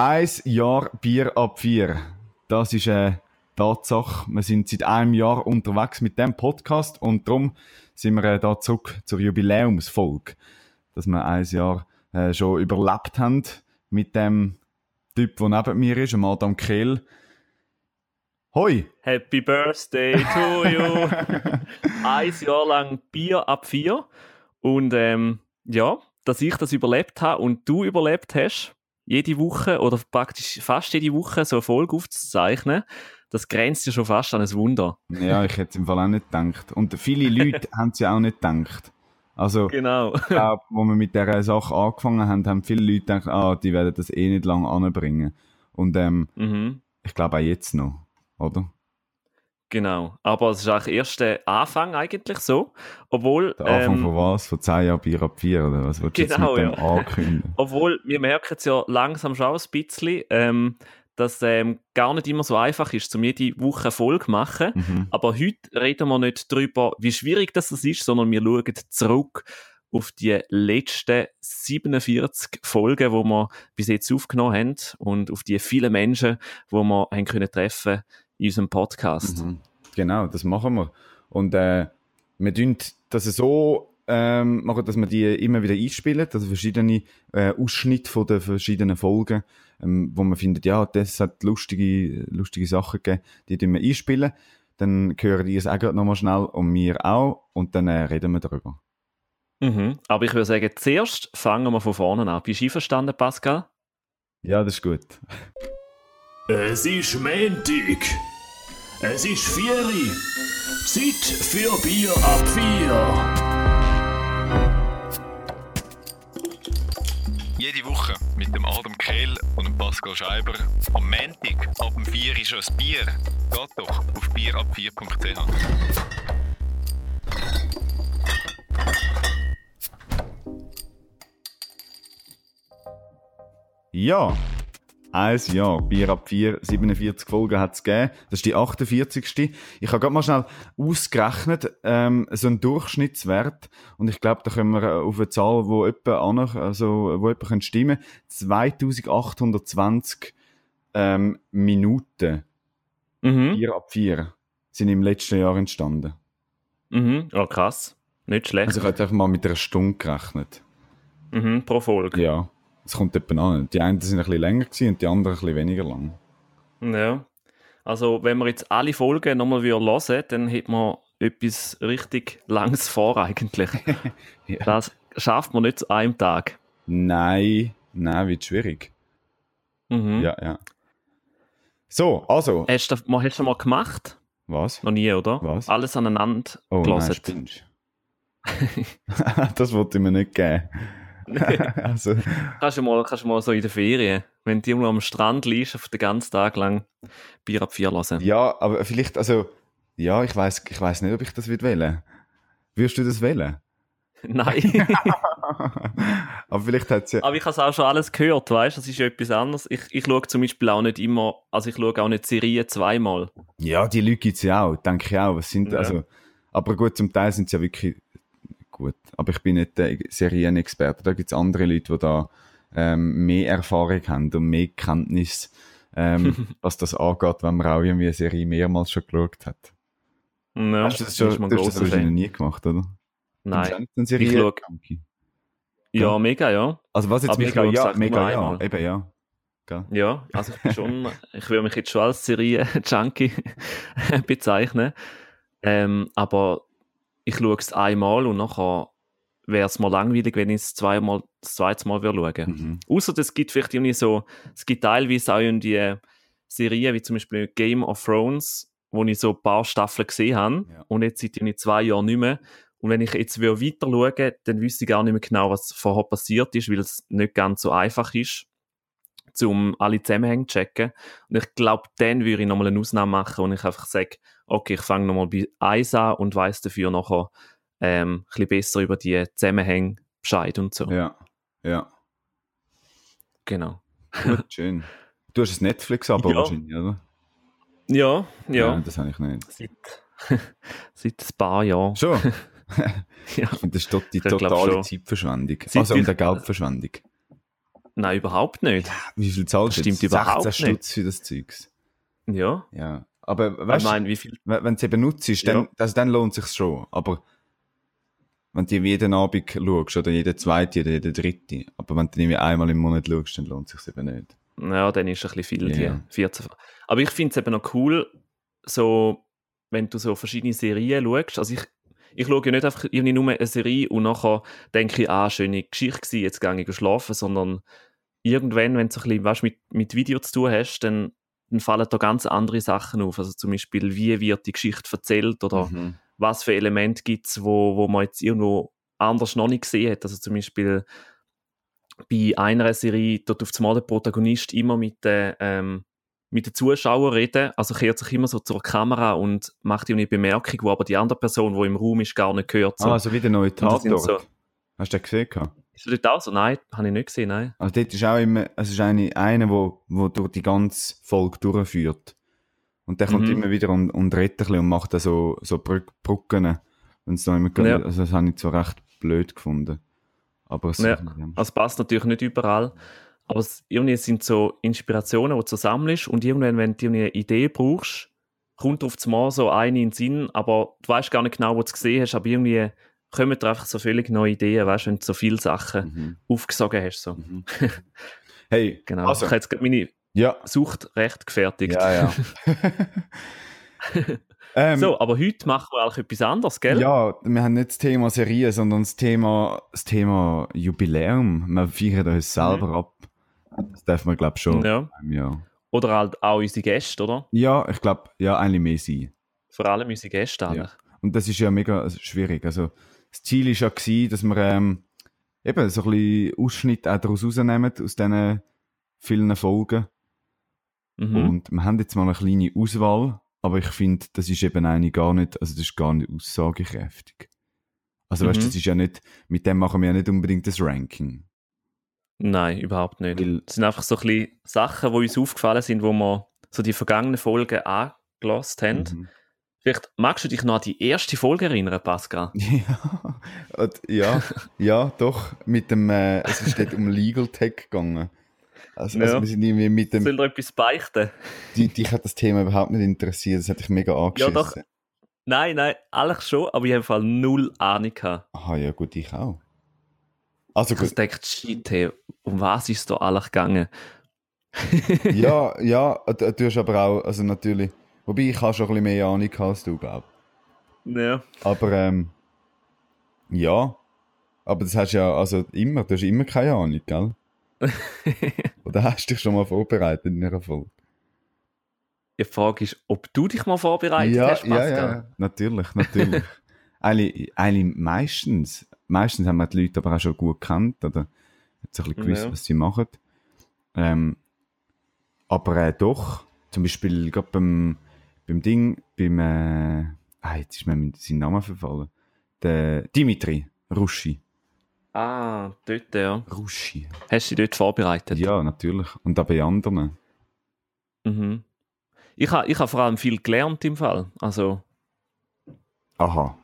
Ein Jahr Bier ab vier. Das ist eine Tatsache. Wir sind seit einem Jahr unterwegs mit dem Podcast und darum sind wir äh, da zurück zur Jubiläumsfolge. Dass wir ein Jahr äh, schon überlebt haben mit dem Typ, der neben mir ist, dem Adam Kehl. Hoi! Happy Birthday to you! ein Jahr lang Bier ab vier. Und ähm, ja, dass ich das überlebt habe und du überlebt hast, jede Woche oder praktisch fast jede Woche so eine Folge aufzuzeichnen, das grenzt ja schon fast an ein Wunder. Ja, ich hätte es im Fall auch nicht gedacht. Und viele Leute haben es ja auch nicht gedacht. Also, genau. ich glaube, wo wir mit dieser Sache angefangen haben, haben viele Leute gedacht, ah, die werden das eh nicht lange anbringen. Und ähm, Mhm. ich glaube auch jetzt noch, oder? Genau. Aber es ist eigentlich erst der Anfang eigentlich so. Obwohl, Der Anfang ähm, von was? Von 10 Jahren Bier ab 4, oder was willst du Genau, jetzt mit dem ja. ankündigen? obwohl wir merken es ja langsam schon ein bisschen, ähm, dass ähm, gar nicht immer so einfach ist, um jede Woche Folge machen. Mhm. Aber heute reden wir nicht darüber, wie schwierig das ist, sondern wir schauen zurück auf die letzten 47 Folgen, die wir bis jetzt aufgenommen haben und auf die vielen Menschen, die wir haben können treffen in unserem Podcast. Mhm. Genau, das machen wir. Und äh, wir tun das so ähm, machen, dass wir die immer wieder einspielen, also verschiedene äh, Ausschnitte von den verschiedenen Folgen, ähm, wo man findet, ja, das hat lustige, lustige Sachen gegeben, die tun wir einspielen. Dann hören die es auch gerade nochmal schnell und wir auch und dann äh, reden wir darüber. Mhm. Aber ich würde sagen, zuerst fangen wir von vorne an. Bist du einverstanden, Pascal? Ja, das ist gut. Es ist Montag. Es ist Vieri. Zeit für Bier ab vier. Jede Woche mit dem Adam Kehl und dem Pascal Scheiber. Am Montag ab dem 4 ist ein Bier. Geht doch auf bierab4.ch. Ja, ein Jahr, Bier ab 4, 47 Folgen hat es gegeben. Das ist die 48. Ich habe gerade mal schnell ausgerechnet, ähm, so ein Durchschnittswert. Und ich glaube, da können wir äh, auf eine Zahl, wo an, also, wo könnte stimmen 2820 ähm, Minuten Mhm. Bier ab 4 sind im letzten Jahr entstanden. Mhm. Ja, krass. Nicht schlecht. Also ich habe einfach mal mit einer Stunde gerechnet. mhm. Pro Folge. Ja, es kommt etwa an. Die einen sind ein bisschen länger gewesen und die anderen ein bisschen weniger lang. Ja. Also, wenn wir jetzt alle Folgen nochmal hören würden, dann hätte man etwas richtig Langes vor eigentlich. Ja. Das schafft man nicht zu einem Tag. Nein, nein, wird schwierig. Mhm. Ja, ja. So, also. Hast du hast du mal gemacht? Was? Noch nie, oder? Was? Alles aneinander Oh, nein, gelassen. spinnst. das wollte ich mir nicht geben. also, kannst, du mal, kannst du mal so in der Ferien, wenn du irgendwo am Strand liegst, auf den ganzen Tag lang Bier ab vier hören. ja, aber vielleicht, also, ja, ich weiß ich weiss nicht, ob ich das wählen. Würdest du das wählen? Nein. aber vielleicht hat ja. Aber ich habe es auch schon alles gehört, weißt du? Das ist ja etwas anderes. Ich, ich schaue zum Beispiel auch nicht immer, also ich schaue auch nicht Serien zweimal. Ja, die Leute gibt es ja auch, denke ich auch. Was sind, Ja. also, aber gut, zum Teil sind es ja wirklich gut. Aber ich bin nicht der Serienexperte. Da gibt es andere Leute, die da ähm, mehr Erfahrung haben und mehr Kenntnis, ähm, was das angeht, wenn man auch irgendwie eine Serie mehrmals schon geschaut hat. Ja, hast du das, schon, du ein hast das wahrscheinlich nie gemacht, oder? Nein. Ich schaue- Ja, mega, ja. Also was jetzt Aber mega, ja, echt mega, ja, einmal. eben ja. Gell? Ja, also ich bin schon, ich würde mich jetzt schon als Serie-Junkie bezeichnen. Ähm, aber ich schaue es einmal und nachher wäre es mir langweilig, wenn ich es zweimal, das zweite Mal würde schauen Mhm. Außer es gibt vielleicht irgendwie so, es gibt teilweise auch in die Serien, wie zum Beispiel Game of Thrones, wo ich so ein paar Staffeln gesehen habe Ja. und jetzt seit irgendwie zwei Jahren nicht mehr. Und wenn ich jetzt würde weiter schauen dann wüsste ich gar nicht mehr genau, was vorher passiert ist, weil es nicht ganz so einfach ist, um alle Zusammenhänge zu checken. Und ich glaube, dann würde ich nochmal eine Ausnahme machen und ich einfach sage, okay, ich fange nochmal bei 1 an und weiß dafür nachher ähm, ein bisschen besser über die Zusammenhänge Bescheid und so. Ja, ja. Genau. Gut, schön. Du hast ein Netflix-Abo Ja. wahrscheinlich, oder? Ja, ja. Das habe ich nicht. Seit, seit ein paar Jahren. Schon? Ja. Und das ist die Ich totale. Zeitverschwendung. Seit also und ich- eine Geldverschwendung. Nein, überhaupt nicht. Wie viel zahlst du? Stimmt jetzt? überhaupt 16 nicht. Stutz für das Zeugs. Ja. Ja. Aber Ich weißt du, meine, wie viel? wenn du es eben nutzt, dann, Ja. also dann lohnt es sich schon. Aber wenn du jeden Abend schaust, oder jeden zweiten oder jeden dritten, aber wenn du irgendwie einmal im Monat schaust, dann lohnt es sich eben nicht. Ja, dann ist ein bisschen viel, Ja. die 14. Aber ich finde es eben noch cool, so, wenn du so verschiedene Serien schaust. Also ich, ich schaue ja nicht einfach irgendwie nur eine Serie und nachher denke ich, ah, schöne Geschichte gewesen, jetzt gehe ich schlafen, sondern irgendwann, wenn du ein bisschen weißt, mit, mit Video zu tun hast, dann, dann fallen da ganz andere Sachen auf. Also zum Beispiel, wie wird die Geschichte erzählt oder Mhm. was für Elemente gibt es, wo, wo man jetzt irgendwo anders noch nicht gesehen hat. Also zum Beispiel bei einer Serie, dort auf einmal der Protagonist immer mit den, ähm, mit den Zuschauern reden, also kehrt sich immer so zur Kamera und macht eine Bemerkung, wo aber die andere Person, die im Raum ist, gar nicht hört. So. Ah, also wie der neue Tatort. so- Hast du den gesehen? Ist das dort auch so? Nein, habe ich nicht gesehen, nein. Also dort ist auch immer, es ist eine, einer, wo, wo durch die ganze Folge durchführt. Und der kommt Mhm. immer wieder und, und redet ein bisschen und macht dann so, so Brück, Brücken. Wenn's da immer, Ja. Also das habe ich zwar recht blöd gefunden. Aber es Ja. ja. Also es passt natürlich nicht überall, aber es, irgendwie sind so Inspirationen, die du sammelst und irgendwann, wenn du eine Idee brauchst, kommt auf einmal so eine in den Sinn, aber du weißt gar nicht genau, wo du es gesehen hast, aber irgendwie kommen dir einfach so völlig neue Ideen, weißt du, wenn du so viele Sachen Mhm. aufgesogen hast. So. Mhm. Hey, Genau. also, Ich habe jetzt gerade meine ja, Sucht recht gefertigt. ja, ja. ähm, So, aber heute machen wir eigentlich etwas anderes, gell? Ja, wir haben nicht das Thema Serie, sondern das Thema, das Thema Jubiläum. Wir feiern uns selber ab. Das darf man, glaube ich, schon. Mhm. Ja. Ja. Oder halt auch unsere Gäste, oder? ja, ich glaube, ja, eigentlich mehr sein. Vor allem unsere Gäste eigentlich. Und das ist ja mega schwierig. Also, das Ziel war ja, gewesen, dass wir ähm, eben so ein bisschen Ausschnitt auch daraus rausnehmen, aus diesen vielen Folgen. Mhm. Und wir haben jetzt mal eine kleine Auswahl, aber ich finde, das ist eben eine gar nicht, also das ist gar nicht aussagekräftig. Also weißt du, Mhm. das ist ja nicht, mit dem machen wir ja nicht unbedingt das Ranking. Nein, überhaupt nicht. Weil- Das sind einfach so ein bisschen Sachen, die uns aufgefallen sind, wo wir so die vergangenen Folgen angelost haben. Mhm. Vielleicht magst du dich noch an die erste Folge erinnern, Pascal? Ja, ja, ja, doch, mit dem, äh, es ist dort um Legal Tech gegangen. Also, also Ja. wir sind irgendwie mit dem, Soll dir etwas beichten? die, dich hat das Thema überhaupt nicht interessiert, das hat dich mega angeschissen. doch. Nein, nein, eigentlich schon, aber ich habe im Fall null Ahnung gehabt. Aha, ja gut, ich auch. Also Ich gut, gedacht, shit, hey, um was ist da eigentlich gegangen? ja, ja, du hast aber auch, also natürlich, wobei ich habe schon ein bisschen mehr Ahnung als du, glaub. Ja. Aber, ähm, ja, aber das hast du ja, also immer, du hast immer keine Ahnung, gell? Oder hast du dich schon mal vorbereitet in einer Folge? Die Frage ist, ob du dich mal vorbereitet ja, hast, ja, Pascal. ja, natürlich, natürlich. eigentlich, eigentlich meistens, meistens haben wir die Leute aber auch schon gut gekannt, oder hat ein bisschen gewusst, Ja. was sie machen. Ähm, aber äh, doch, zum Beispiel gerade beim, beim Ding, beim, äh, ah, jetzt ist mir sein Name verfallen, der Dimitri Ruschi. Ah, dort, ja. Ruschi. Hast du dich dort vorbereitet? Ja, natürlich. Und auch bei anderen. Mhm. Ich habe ich ha vor allem viel gelernt im Fall. Also, Aha.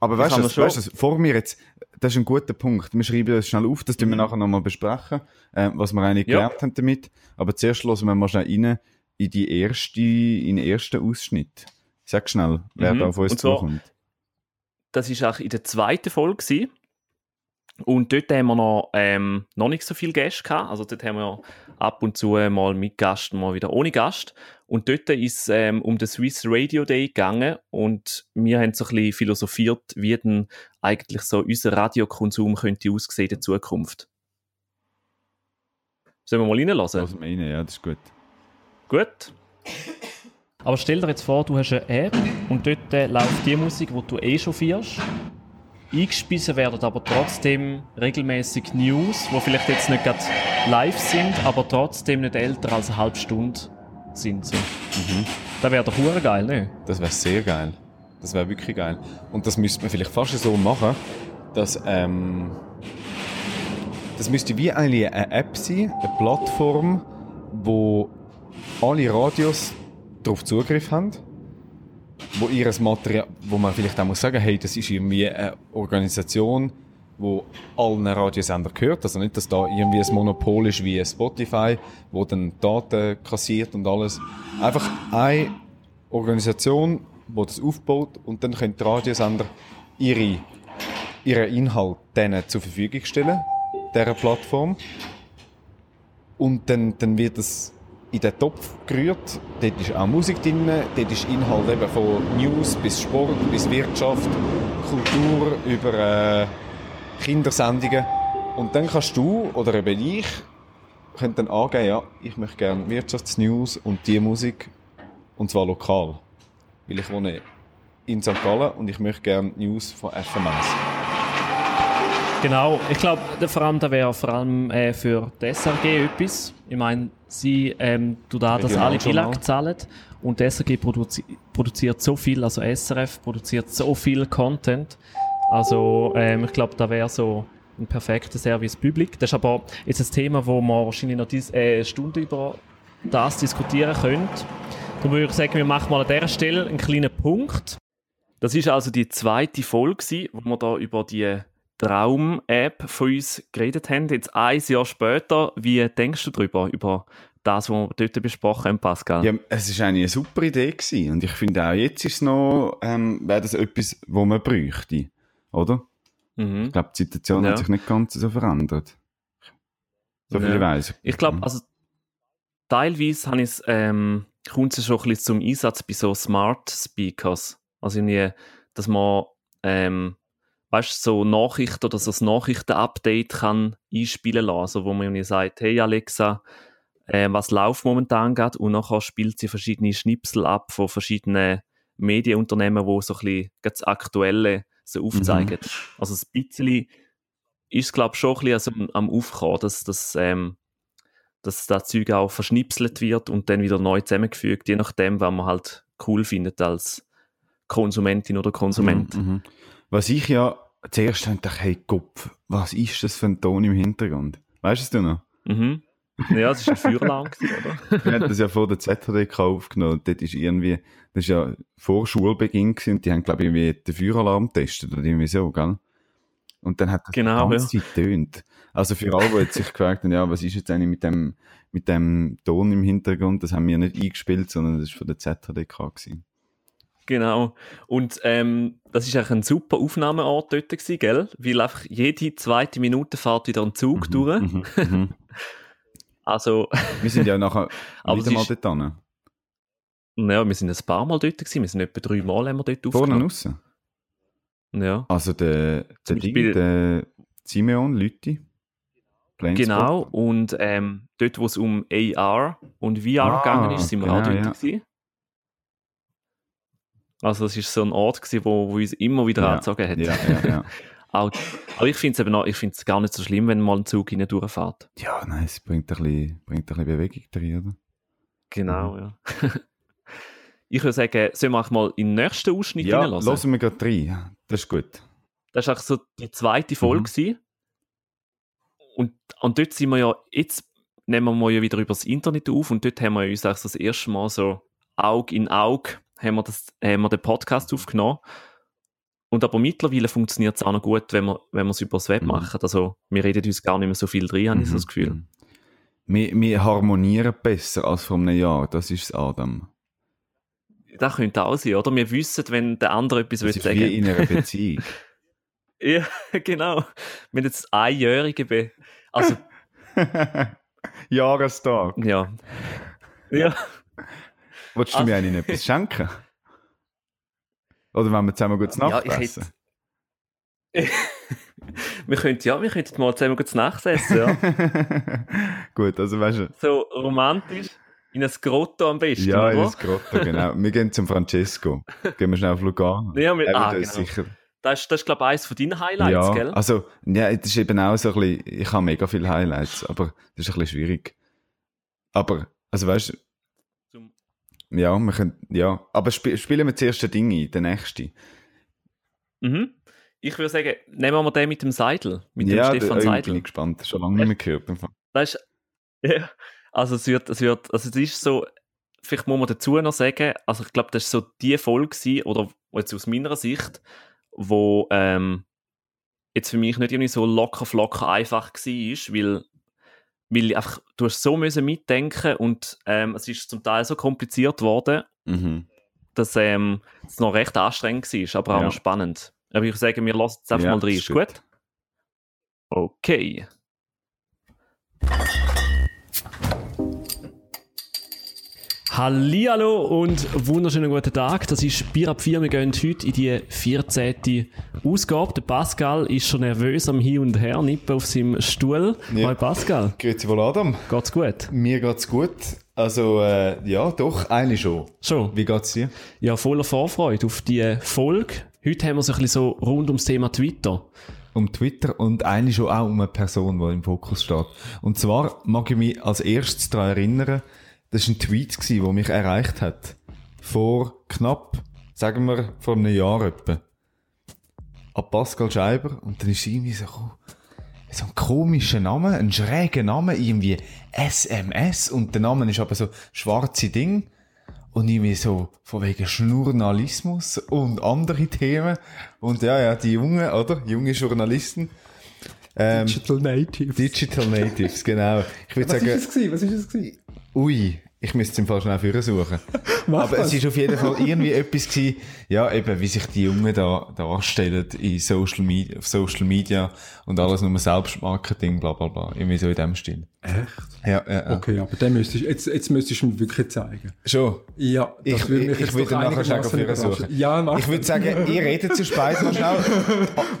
Aber weißt du, weißt du, vor mir jetzt, das ist ein guter Punkt. Wir schreiben das schnell auf, das tun wir Mhm. nachher nochmal besprechen, äh, was wir eigentlich Ja. gelernt haben damit. Aber zuerst hören wir mal schnell rein in die erste, in den ersten Ausschnitt. Sag schnell, wer Mhm. da auf uns Und zukommt. das war auch in der zweiten Folge. Gewesen. Und dort haben wir noch, ähm, noch nicht so viele Gäste gehabt. Also dort haben wir ab und zu mal mit Gast, mal wieder ohne Gast. Und dort ist es ähm, um den Swiss Radio Day gegangen und wir haben so ein bisschen philosophiert, wie denn eigentlich so unser Radiokonsum könnte aussehen in der Zukunft. Sollen wir mal reinlassen? Lass mal rein, ja, das ist gut. Gut. Aber stell dir jetzt vor, du hast eine App und dort äh, läuft die Musik, die du eh schon feierst. Eingespiesen werden aber trotzdem regelmäßig News, die vielleicht jetzt nicht gerade live sind, aber trotzdem nicht älter als eine halbe Stunde sind. So. Das wäre doch hure geil, ne? Das wäre sehr geil. Das wäre wirklich geil. Und das müsste man vielleicht fast so machen, dass ähm, das müsste wie eigentlich eine App sein, eine Plattform, wo alle Radios darauf Zugriff haben, wo ihres Material, wo man vielleicht auch muss sagen, hey, das ist irgendwie eine Organisation, wo allen Radiosender gehört. Also nicht, dass da irgendwie ein Monopol ist wie Spotify, wo dann Daten kassiert und alles. Einfach eine Organisation, die das aufbaut und dann können die Radiosender ihre, ihren Inhalt denen zur Verfügung stellen, dieser Plattform. Und dann, dann wird es in den Topf gerührt. Dort ist auch Musik drin, dort ist Inhalt eben von News bis Sport, bis Wirtschaft, Kultur, über äh, Kindersendungen. Und dann kannst du oder eben ich könnt dann angeben, ja, ich möchte gerne Wirtschaftsnews und die Musik und zwar lokal. Weil ich wohne in St. Gallen und ich möchte gerne News von FMS. Genau, ich glaube, der Veranda wäre vor allem äh, für die SRG etwas. Ich meine, sie ähm, tut da, dass alle. Belag zahlen und die SRG produzi produziert so viel, also SRF produziert so viel Content. Also ähm, ich glaube, da wäre so ein perfekter Service Public. Das ist aber jetzt ein Thema, wo man wahrscheinlich noch dis äh, eine Stunde über das diskutieren könnte. Darum würde ich sagen, wir machen mal an dieser Stelle einen kleinen Punkt. Das ist also die zweite Folge, wo wir da über die Traum-App von uns geredet haben. Jetzt ein Jahr später, wie denkst du darüber, über das, was wir dort besprochen haben, Pascal? Ja, es ist eigentlich eine super Idee gewesen. und ich finde auch jetzt ist es noch, ähm, wäre das etwas, wo man bräuchte, oder? Mhm. Ich glaube, die Situation Ja. hat sich nicht ganz so verändert. So viel Ja. ich weiss. Ich glaube, also teilweise habe ich es, ähm, kommt es schon ein bisschen zum Einsatz bei so Smart Speakers. Also irgendwie, dass man, ähm, weißt so Nachrichten oder so ein Nachrichten-Update kann einspielen lassen, also wo man sagt, hey Alexa, äh, was läuft momentan gerade und nachher spielt sie verschiedene Schnipsel ab von verschiedenen Medienunternehmen, wo so ein bisschen das Aktuelle so aufzeigen. Also ein bisschen ist es, glaube ich, schon ein bisschen am Aufkommen, dass, dass, ähm, dass das Zeug auch verschnipselt wird und dann wieder neu zusammengefügt, je nachdem, was man halt cool findet als Konsumentin oder Konsument. Mhm, mhm. Was ich ja zuerst dachte, hey Kopf, was ist das für ein Ton im Hintergrund? Weißt du es noch? Mhm. Ja, das war ein Feueralarm, gewesen, oder? Wir haben das ja vor der ZHDK aufgenommen. Dort ist irgendwie, das ist ja vor Schulbeginn gewesen, und die haben, glaube ich, irgendwie den Feueralarm getestet oder irgendwie so, gell? Und dann hat das Genau, die ganze Zeit tönt. Also für alle, die sich gefragt haben, ja, was ist jetzt eigentlich mit dem, mit dem Ton im Hintergrund, das haben wir nicht eingespielt, sondern das ist von der ZHDK gewesen. Genau. Und ähm, das ist eigentlich ein super Aufnahmeort dort gewesen, gell? Weil einfach jede zweite Minute fährt wieder ein Zug durch. Mhm, mhm. Also, Wir sind ja nachher Aber wieder mal ist- dort hin. ja, wir sind ein paar Mal dort gewesen. Wir sind etwa drei Mal haben wir dort Vorne aufgenommen. raus. Ja. Also der, der Ding, der Simeon Lütti. Genau, und ähm, dort, wo es um AR und VR Ah, gegangen ist, sind wir auch genau, dort ja. gewesen. Also es ist so ein Ort gewesen, wo, wo uns immer wieder Ja, angezogen hat. Ja, ja, ja. Auch, aber ich finde es eben noch, ich finde es gar nicht so schlimm, wenn mal ein Zug hinein durchfährt. ja, nein, es bringt ein bisschen, bringt ein bisschen Bewegung drin, oder? Genau, Mhm. ja. ich würde sagen, sollen wir auch mal in den nächsten Ausschnitt Ja, hineinlassen? hören wir gerade rein. Das ist gut. Das war eigentlich so die zweite Folge. Mhm. Und, und dort sind wir ja, jetzt nehmen wir ja wieder über das Internet auf und dort haben wir uns eigentlich so das erste Mal so Auge in Auge haben wir, das, haben wir den Podcast aufgenommen. Und aber mittlerweile funktioniert es auch noch gut, wenn wir, wenn wir es über das Web Mhm. machen. Also wir reden uns gar nicht mehr so viel drin, habe ich so das Gefühl. Mhm. Wir, wir harmonieren besser als vor einem Jahr. Das ist es, Adam. Das könnte auch sein, oder? Wir wissen, wenn der andere etwas Das will ist sagen wie in einer Beziehung. Ja, genau. Wir haben jetzt einjährige Be Also, Jahrestag. ja. Ja. Wolltest du Also- mir eigentlich etwas schenken? Oder wenn wir zusammen gut Ja, Nacht ich essen? wir könnten ja, wir könnten mal zusammen gut Nacht essen, ja. gut, also weißt du, so romantisch. In ein Grotto am besten, ja, in das Grotto, genau. Wir gehen zum Francesco. Gehen wir schnell auf Lugano. Ja, wir- ah, genau. sicher Das ist, das ist glaube ich, eines von deinen Highlights, ja, gell? also, ja, das ist eben auch so ein bisschen, ich habe mega viele Highlights, aber das ist ein bisschen schwierig. Aber, also weißt du, ja, wir können, ja, aber sp spielen wir zuerst den Ding ein, den nächsten. Mhm. Ich würde sagen, nehmen wir den mit dem Seidel, mit ja, dem Stefan oh, Seidel. bin ich gespannt, schon lange nicht mehr gehört. Das ist, ja, also es wird, es wird, also es ist so, vielleicht muss man dazu noch sagen, also ich glaube, das ist so die Folge gewesen, oder jetzt aus meiner Sicht, wo, ähm, jetzt für mich nicht irgendwie so locker flocker einfach war, weil, weil einfach, du hast so müssen mitdenken und ähm, es ist zum Teil so kompliziert worden, Mhm. dass ähm, es noch recht anstrengend war, aber auch Ja. spannend. Aber ich würde sagen, wir lassen jetzt einfach Ja, mal rein. ist gut? gut. Okay. Hallihallo und wunderschönen guten Tag. Das ist Bier ab 4. Wir gehen heute in die 14. Ausgabe. Der Pascal ist schon nervös am Hin und Her, nippen auf seinem Stuhl. Ja. Hi Pascal, Grüezi wohl, Adam. geht's gut? Mir geht's gut. Also, äh, ja, doch, eigentlich schon. Schon? Wie geht's dir? Ja, voller Vorfreude auf die Folge. Heute haben wir so ein bisschen so rund ums Thema Twitter. Um Twitter und eigentlich schon auch um eine Person, die im Fokus steht. Und zwar mag ich mich als erstes daran erinnern, das war ein Tweet, gewesen, der mich erreicht hat. Vor knapp, sagen wir, vor einem Jahr etwa. An Pascal Scheiber. Und dann ist irgendwie so, gekommen, so ein komischer Name, ein schräger Name, irgendwie SMS. Und der Name ist aber so schwarze Ding. Und irgendwie so von wegen Journalismus und andere Themen. Und ja, ja, die Jungen, oder? Junge Journalisten. Ähm, Digital Natives. Digital Natives, genau. Ich würde Was sagen, ist es gewesen? Was ist es gewesen? Ui, ich müsste es im Fall schnell für suchen. Aber das. es ist auf jeden Fall irgendwie etwas gewesen, ja, eben, wie sich die Jungen da darstellen in Social Media, auf Social Media und alles nur Selbstmarketing, bla, bla, bla. Irgendwie so in dem Stil. Echt? Ja, ja, ja. Okay, aber den müsstest, jetzt, jetzt müsstest du mir wirklich zeigen. Schon. Ja, das Ich, würde ich, mich ich jetzt würde nachher einigermaßen für überraschen. suchen. Ja, mach Ich würde sagen, ihr redet zu spät mal schnell.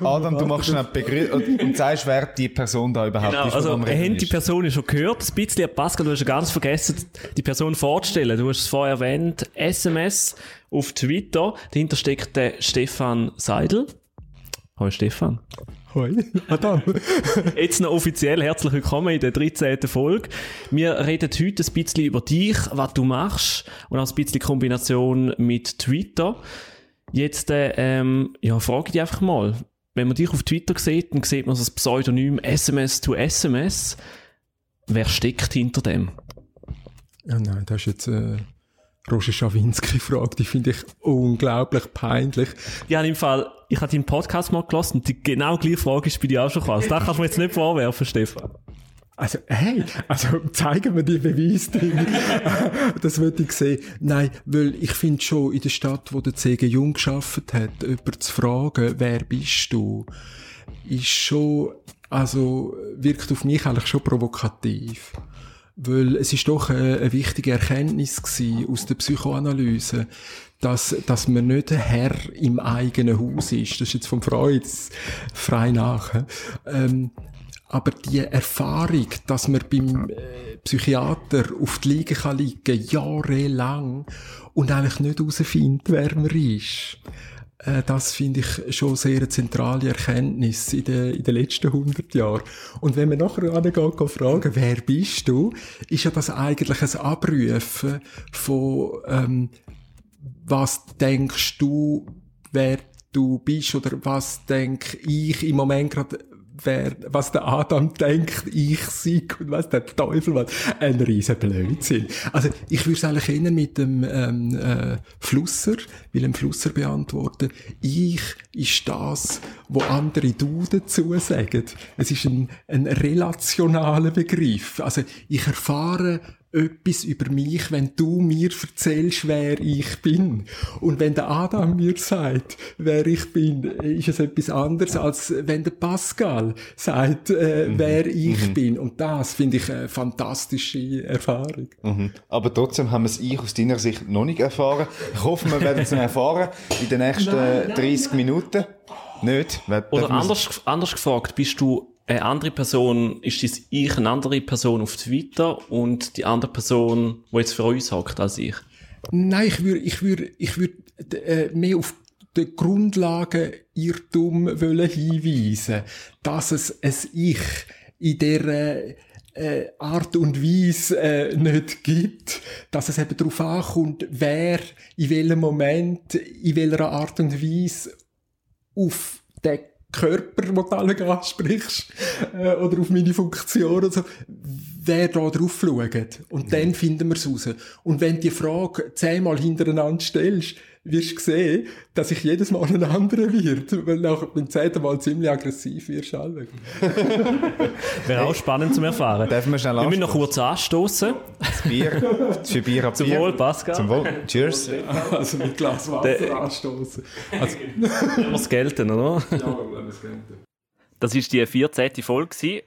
Adam, du machst schnell die Begrü und, und sagst, wer die Person da überhaupt Genau, ist, also wir haben die ist. Person schon gehört. Ein bisschen, Pascal, du hast ja ganz vergessen, die Person vorzustellen. Du hast es vorher erwähnt, SMS auf Twitter. Dahinter steckt der Stefan Seidel. Hallo Stefan. Hoi, Adam. Jetzt noch offiziell herzlich willkommen in der 13. Folge. Wir reden heute ein bisschen über dich, was du machst und auch ein bisschen Kombination mit Twitter. Jetzt äh, ähm, ja, frage ich dich einfach mal, wenn man dich auf Twitter sieht, dann sieht man das Pseudonym SMS to SMS. Wer steckt hinter dem? Ja, nein, das ist jetzt äh, Roger Schawinski-Frage, die finde ich unglaublich peinlich. Ja, im Fall, ich habe deinen Podcast mal gelassen und die genau gleiche Frage ist bei dir auch schon gekommen. Also, Das kannst du mir jetzt nicht vorwerfen, Stefan. Also, hey, also zeigen wir die Beweise drin. das würde ich sehen. Nein, weil ich finde schon, in der Stadt, wo der C.G. Jung geschafft hat, jemanden zu fragen, wer bist du, ist schon, also wirkt auf mich eigentlich schon provokativ. Weil es ist doch eine, eine wichtige Erkenntnis gewesen aus der Psychoanalyse, dass, dass man nicht Herr im eigenen Haus ist. Das ist jetzt vom Freud frei nach. Ähm, aber die Erfahrung, dass man beim äh, Psychiater auf die Liege kann liegen, jahrelang, und eigentlich nicht herausfindet, wer man ist, äh, das finde ich schon sehr eine zentrale Erkenntnis in den, in den letzten 100 Jahren. Und wenn man nachher angeht, geht fragen, wer bist du, ist ja das eigentlich ein Abrufen von, ähm, was denkst du, wer du bist, oder was denk ich im Moment gerade, wer, was der Adam denkt, ich sei und was der Teufel was. Ein riesen Blödsinn. Also, ich würde es eigentlich eher mit dem ähm, äh, Flusser, Willem Flusser beantworten. Ich ist das, wo andere du dazu sagen. Es ist ein, ein relationaler Begriff. Also, ich erfahre etwas über mich, wenn du mir erzählst, wer ich bin. Und wenn der Adam mir sagt, wer ich bin, ist es etwas anderes, als wenn der Pascal sagt, äh, wer ich bin. Und das finde ich eine fantastische Erfahrung. Mhm. Aber trotzdem haben wir es ich aus deiner Sicht noch nicht erfahren. Ich hoffe, wir werden es noch erfahren in den nächsten 30 Minuten. Nicht? Oder anders, anders gefragt, bist du eine andere Person, ist das ich eine andere Person auf Twitter und die andere Person, die jetzt für uns hockt als ich? Nein, ich würde, ich würde, ich würde äh, mehr auf die Grundlagen Irrtum wollen hinweisen, dass es ein Ich in der äh, Art und Weise äh, nicht gibt, dass es eben darauf ankommt, wer in welchem Moment, in welcher Art und Weise auf den Körper, den du alle ansprichst, äh, oder auf meine Funktion oder so, wer da drauf schaut. Und dann finden wir es raus. Und wenn du die Frage zehnmal hintereinander stellst, wirst du sehen, dass ich jedes Mal ein anderer wird, weil nach beim zehnten Mal ziemlich aggressiv wirst. Alle. Wäre auch spannend zu erfahren. Dürfen wir schnell Wir müssen noch kurz anstoßen. Das Bier, für Bier ab Zum Bier. Wohl, Pascal. Zum Wohl. Cheers. Also mit Glas Wasser anstoßen. Also, wir es gelten, oder? ja, es geht. Das war die 14. Folge. gewesen.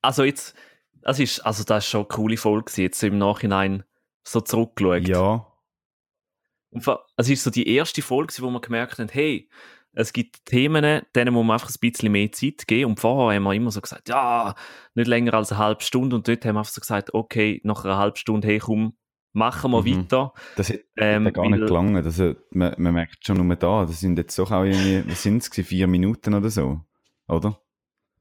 Also jetzt, das ist, also das ist schon eine coole Folge gewesen, jetzt im Nachhinein so zurückgeschaut. Ja. Und vor- es ist so die erste Folge, wo wir gemerkt haben, hey, es gibt Themen, denen muss man einfach ein bisschen mehr Zeit geben. Und vorher haben wir immer so gesagt, ja, nicht länger als eine halbe Stunde. Und dort haben wir einfach so gesagt, okay, nach einer halben Stunde, hey, komm, machen wir Mhm. weiter. Das hat Ähm, hat gar nicht gelangen. Also, man, man merkt schon nur da, das sind jetzt doch auch irgendwie, was sind es, vier Minuten oder so, oder?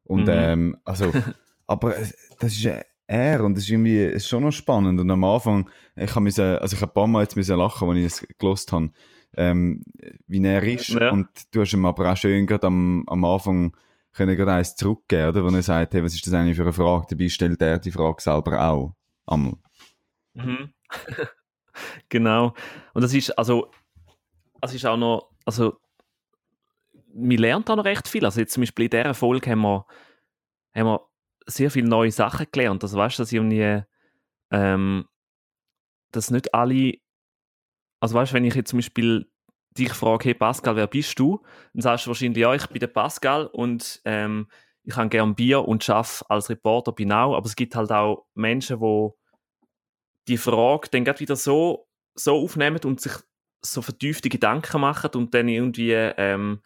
Und Mhm. ähm, also, aber das ist er und das ist irgendwie es ist schon noch spannend. Und am Anfang, ich habe müssen, also ich habe ein paar Mal jetzt müssen lachen, als ich es gelost habe, ähm, wie er ist. Ja. Und du hast ihm aber auch schön gerade am, am Anfang können gerade eins zurückgeben, oder? Wo er sagt, hey, was ist das eigentlich für eine Frage? Dabei stellt er die Frage selber auch. Einmal. Mhm. genau. Und das ist, also, es ist auch noch, also, man lernt auch noch recht viel. Also jetzt zum Beispiel in dieser Folge haben wir, haben wir sehr viele neue Sachen gelernt. Also weißt du, dass irgendwie, ähm, dass nicht alle, also weißt du, wenn ich jetzt zum Beispiel dich frage, hey Pascal, wer bist du? Dann sagst du wahrscheinlich, ja, ich bin der Pascal und ähm, ich habe gern Bier und arbeite als Reporter bei Now. Aber es gibt halt auch Menschen, die die Frage dann gerade wieder so, so aufnehmen und sich so vertiefte Gedanken machen und dann irgendwie ähm,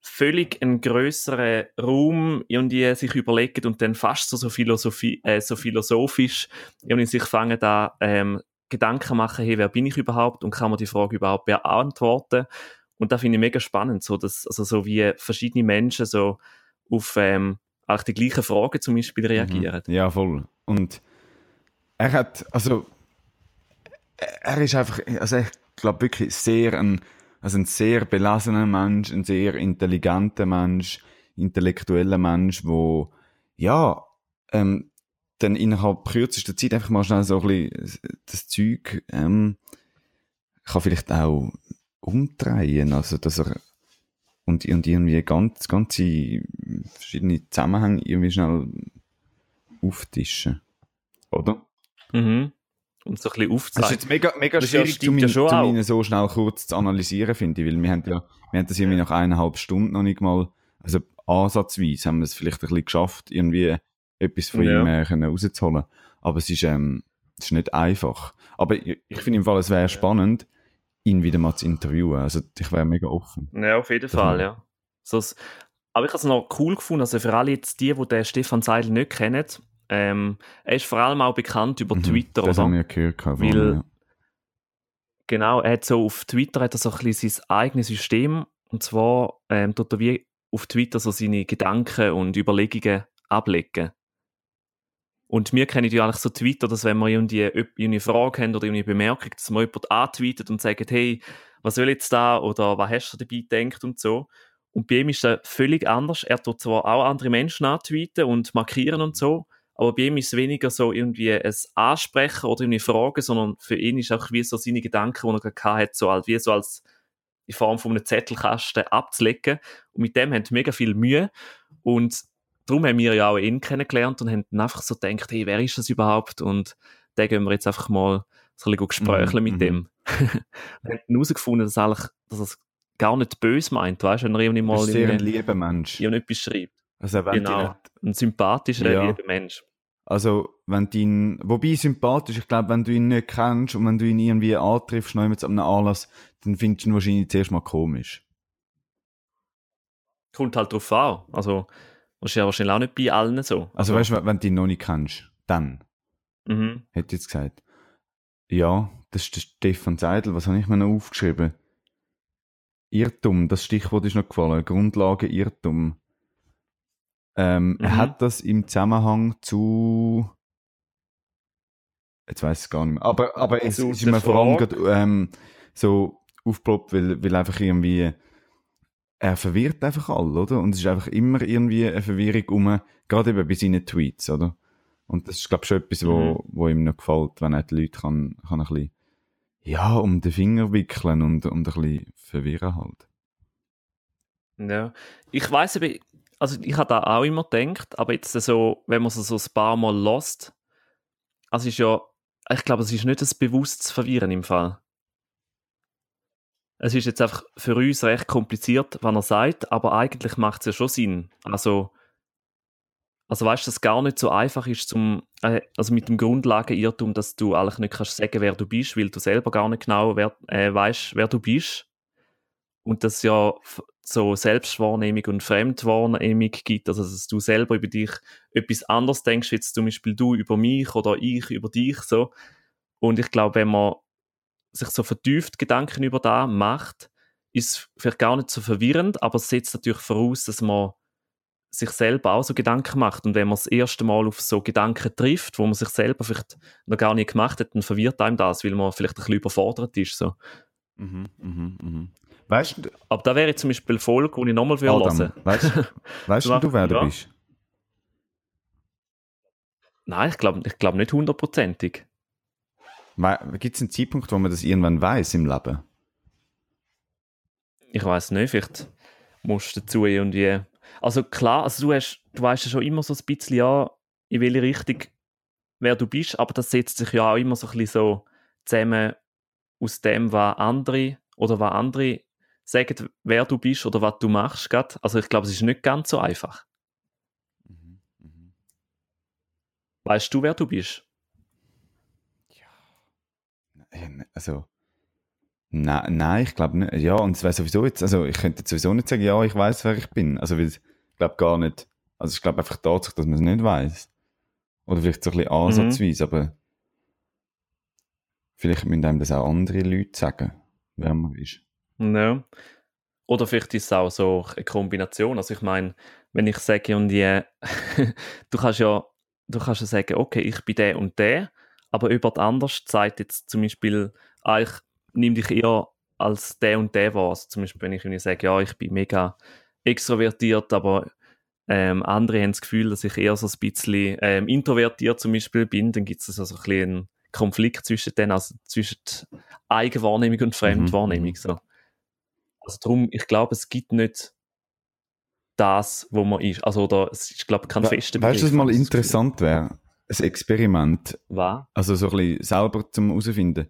völlig einen größeren Raum irgendwie sich überlegen und dann fast so, so, Philosophie, äh, so philosophisch irgendwie sich fangen da ähm, Gedanken machen, hey, wer bin ich überhaupt und kann man die Frage überhaupt beantworten? Und da finde ich mega spannend, so, dass, also so wie verschiedene Menschen so auf ähm, auch die gleichen Fragen zum Beispiel reagieren. Mhm. Ja, voll. Und er hat, also, er er ist einfach, also ich glaube wirklich sehr ein, also ein sehr belasener Mensch, ein sehr intelligenter Mensch, intellektueller Mensch, wo, ja, ähm, dann innerhalb kürzester Zeit einfach mal schnell so ein bisschen das Zeug, ähm, kann vielleicht auch umdrehen, also dass er und, und irgendwie ganz, ganze verschiedene Zusammenhänge irgendwie schnell auftischen. Oder? Mhm. Und so ein bisschen Das ist aufzeigen. jetzt mega, mega Das schwierig, um ja ihn so schnell kurz zu analysieren, finde ich, weil wir haben ja, wir haben das irgendwie nach eineinhalb Stunden noch nicht mal, also ansatzweise haben wir es vielleicht ein bisschen geschafft, irgendwie etwas von Ja. ihm äh, können rauszuholen. Aber es ist, ähm, es ist nicht einfach. Aber ich, ich finde im Fall, es wäre spannend, ihn wieder mal zu interviewen. Also ich wäre mega offen. Ja, auf jeden Das Fall, ja. So, aber ich habe es noch cool gefunden, also für alle jetzt die, die den Stefan Seidel nicht kennen, ähm, er ist vor allem auch bekannt über Mhm. Twitter, Das oder? haben wir gehört. gehabt Weil- ja. Genau, er hat so auf Twitter hat er so ein bisschen sein eigenes System und zwar ähm, tut er wie auf Twitter so seine Gedanken und Überlegungen ablegen. Und wir kennen ja eigentlich so Twitter, dass wenn wir irgendwie öp- eine Frage haben oder eine Bemerkung, dass man jemand antweetet und sagt, hey, was soll jetzt da oder was hast du dabei gedacht und so. Und bei ihm ist das völlig anders. Er tut zwar auch andere Menschen antweeten und markieren und so, aber bei ihm ist es weniger so irgendwie ein Ansprechen oder eine Frage, sondern für ihn ist auch wie so seine Gedanken, die er gerade hat, so als, wie so als in Form von einem Zettelkasten abzulegen. Und mit dem haben wir mega viel Mühe. Und darum haben wir ja auch ihn kennengelernt und haben dann einfach so gedacht, hey, wer ist das überhaupt? Und da gehen wir jetzt einfach mal so ein bisschen gesprächeln Mhm, mit mhm. dem. und haben herausgefunden, dass, eigentlich, dass er es gar nicht böse meint, weißt du, wenn er irgendwie Er mal ist sehr ein irgendwie lieber Mensch. irgendetwas schreibt. Also wenn Genau. nicht Ein sympathischer, Ja. lieber Mensch. Also, wenn du ihn, wobei sympathisch, ich glaube, wenn du ihn nicht kennst und wenn du ihn irgendwie antriffst, noch jemand an einem Anlass, dann findest du ihn wahrscheinlich zuerst mal komisch. Kommt halt drauf an. Also, das ist ja wahrscheinlich auch nicht bei allen so. Also, weißt du, wenn du ihn noch nicht kennst, dann, Mhm. hätte ich jetzt gesagt. Ja, das ist der Stefan Seidel, was habe ich mir noch aufgeschrieben? Irrtum, das Stichwort ist noch gefallen. Grundlage Irrtum. Ähm, Er Mhm. hat das im Zusammenhang zu. Jetzt weiß ich es gar nicht mehr. Aber, aber es Zu ist mir vor allem gerade, ähm, so aufgeploppt, weil, weil einfach irgendwie. Er verwirrt einfach alle, oder? Und es ist einfach immer irgendwie eine Verwirrung um, gerade eben bei seinen Tweets, oder? Und das ist, glaube ich, schon etwas, wo, Mhm. wo ihm noch gefällt, wenn er die Leute kann, kann ein bisschen ja, um den Finger wickeln und, und ein bisschen verwirren halt. Ja. Ich weiß aber, also ich habe da auch immer gedacht, aber jetzt so, wenn man es so ein paar Mal lost, also ist ja, ich glaube, es ist nicht das bewusstes Verwirren im Fall. Es ist jetzt einfach für uns recht kompliziert, was er sagt, aber eigentlich macht es ja schon Sinn. Also, also weißt du, dass es gar nicht so einfach ist, zum, äh, also mit dem Grundlagenirrtum, dass du eigentlich nicht kannst sagen, wer du bist, weil du selber gar nicht genau wer, äh, weißt, wer du bist. Und dass es ja so Selbstwahrnehmung und Fremdwahrnehmung gibt, also dass du selber über dich etwas anderes denkst, jetzt zum Beispiel du über mich oder ich über dich so. Und ich glaube, wenn man sich so vertieft Gedanken über da macht, ist vielleicht gar nicht so verwirrend, aber es setzt natürlich voraus, dass man sich selber auch so Gedanken macht. Und wenn man das erste Mal auf so Gedanken trifft, wo man sich selber vielleicht noch gar nicht gemacht hat, dann verwirrt einem das, weil man vielleicht ein bisschen überfordert ist. So. Mhm, mhm, mhm. Weißt du, Aber da wäre zum Beispiel Folge, die ich nochmal hören Adam, würde. weißt, weißt du, du, wer du bist? Nein, ich glaube ich glaub nicht hundertprozentig. Gibt es einen Zeitpunkt, wo man das irgendwann weiß im Leben? Ich weiß nicht, vielleicht musst du dazu irgendwie. Also klar, also du, hast, du weißt ja schon immer so ein bisschen ja, in welche Richtung wer du bist, aber das setzt sich ja auch immer so ein bisschen so zusammen aus dem, was andere oder was andere sagen, wer du bist oder was du machst. grad. Also ich glaube, es ist nicht ganz so einfach. Mhm, mhm. Weißt du, wer du bist? Ja, ne- Also, nein, nein, ich glaube nicht. Ja, und es wäre sowieso jetzt, also ich könnte jetzt sowieso nicht sagen, ja, ich weiß, wer ich bin. Also, weil ich glaube gar nicht, also ich glaube einfach tatsächlich, dass man es nicht weiß. Oder vielleicht so ein bisschen ansatzweise, aber vielleicht müssen einem das auch andere Leute sagen, wer man ist. Ja. Oder vielleicht ist es auch so eine Kombination. Also ich meine, wenn ich sage und die, du kannst ja, du kannst ja sagen, okay, ich bin der und der, aber jemand anders sagt jetzt zum Beispiel, ah, ich nehme dich eher als der und der wahr. Also zum Beispiel, wenn ich irgendwie sage, ja, ich bin mega extrovertiert, aber ähm, andere haben das Gefühl, dass ich eher so ein bisschen ähm, introvertiert zum Beispiel bin, dann gibt es also ein bisschen einen Konflikt zwischen denen, also zwischen Eigenwahrnehmung und Fremdwahrnehmung. mhm. So. Also darum, ich glaube, es gibt nicht das, wo man ist. Also oder es ist, glaube ich, kein We fester weißt du, was mal interessant wäre? Ein Experiment. Was? Also so ein bisschen selber zum herausfinden.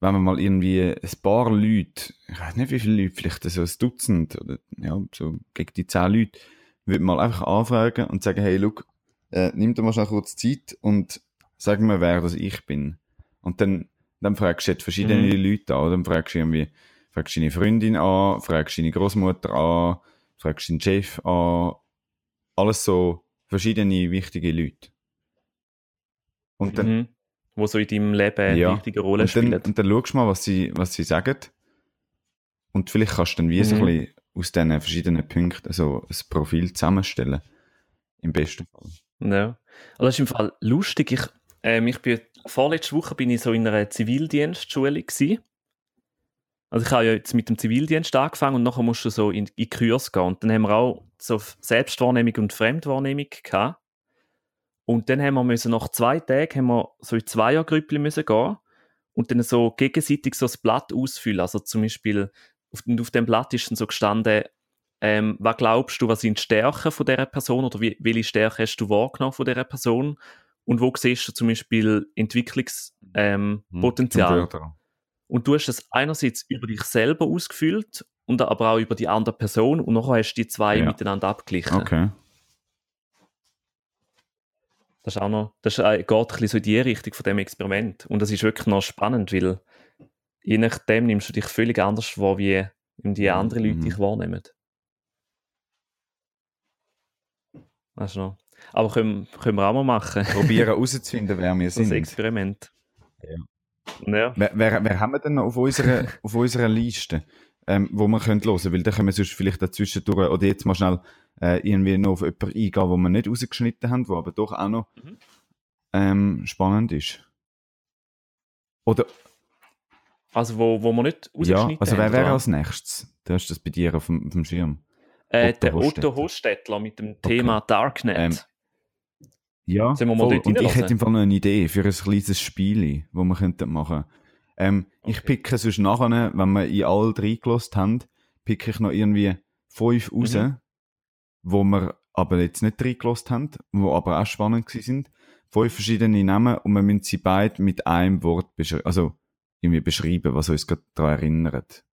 Wenn man mal irgendwie ein paar Leute, ich weiß nicht wie viele Leute, vielleicht so ein Dutzend oder ja, so gegen die zehn Leute, würde mal einfach anfragen und sagen, hey, look, äh, nimm dir mal schnell kurz Zeit und sag mir, wer das ich bin. Und dann, dann fragst du jetzt verschiedene Mhm. Leute an, oder? Dann fragst du irgendwie, fragst deine Freundin an, fragst deine Großmutter an, fragst deinen Chef an, alles so verschiedene wichtige Leute. Und dann, Mhm. Wo so in deinem Leben eine Ja. wichtige Rolle und dann, spielen. und dann schaust du mal, was sie, was sie sagen. Und vielleicht kannst du dann wie so ein Mhm. bisschen aus diesen verschiedenen Punkten so ein Profil zusammenstellen. Im besten Fall. Ja. Also das ist im Fall lustig. Ich, ähm, ich bin, vorletzte Woche bin ich so in einer Zivildienstschule gewesen. Also ich habe ja jetzt mit dem Zivildienst angefangen und nachher musst du so in, in Kurs gehen. Und dann haben wir auch so Selbstwahrnehmung und Fremdwahrnehmung gehabt. Und dann haben wir müssen, nach zwei Tagen haben wir so in Zweiergrüppchen müssen gehen und dann so gegenseitig so das Blatt ausfüllen. Also zum Beispiel, auf, auf dem Blatt ist dann so gestanden, ähm, was glaubst du, was sind die Stärken von dieser Person oder wie, welche Stärken hast du wahrgenommen von dieser Person und wo siehst du zum Beispiel Entwicklungspotenzial? Ähm, Hm. Und du hast es einerseits über dich selber ausgefüllt und aber auch über die andere Person und nachher hast du die zwei Ja. miteinander abgeglichen. Okay. Das ist auch noch, das ist, äh, geht ein bisschen so in die Richtung von dem Experiment. Und das ist wirklich noch spannend, weil je nachdem nimmst du dich völlig anders wahr, wie die anderen Leute Mhm. dich wahrnehmen. Das ist noch. Aber können, können wir auch mal machen, Probieren herauszufinden, wer wir das sind. Experiment. Ja. Ja. Wer, wer, wer haben wir denn noch auf unserer, auf unserer Liste, ähm, wo wir können hören? Weil dann können wir sonst vielleicht dazwischen durch, oder jetzt mal schnell äh, irgendwie noch auf jemanden eingehen, wo wir nicht rausgeschnitten haben, wo aber doch auch noch Mhm. ähm, spannend ist. Oder, Also, wo, wo wir nicht ja, rausgeschnitten also wer haben, wäre als nächstes? Du hast das bei dir auf dem, auf dem Schirm. äh, Otto der Hofstetter. Otto Hofstettler mit dem Thema Darknet. Ähm, Ja, Sollen wir mal voll. dort und ich hätte im Fall noch eine Idee für ein kleines Spiel, das wir könnten machen Ähm, Ich picke sonst nachher, wenn wir in alle drei gelost haben, picke ich noch irgendwie fünf raus, Mhm. wo wir aber jetzt nicht drei gelost haben, wo aber auch spannend sind. Fünf verschiedene Namen und wir müssen sie beide mit einem Wort beschreiben, also irgendwie beschreiben, was uns gerade daran erinnert.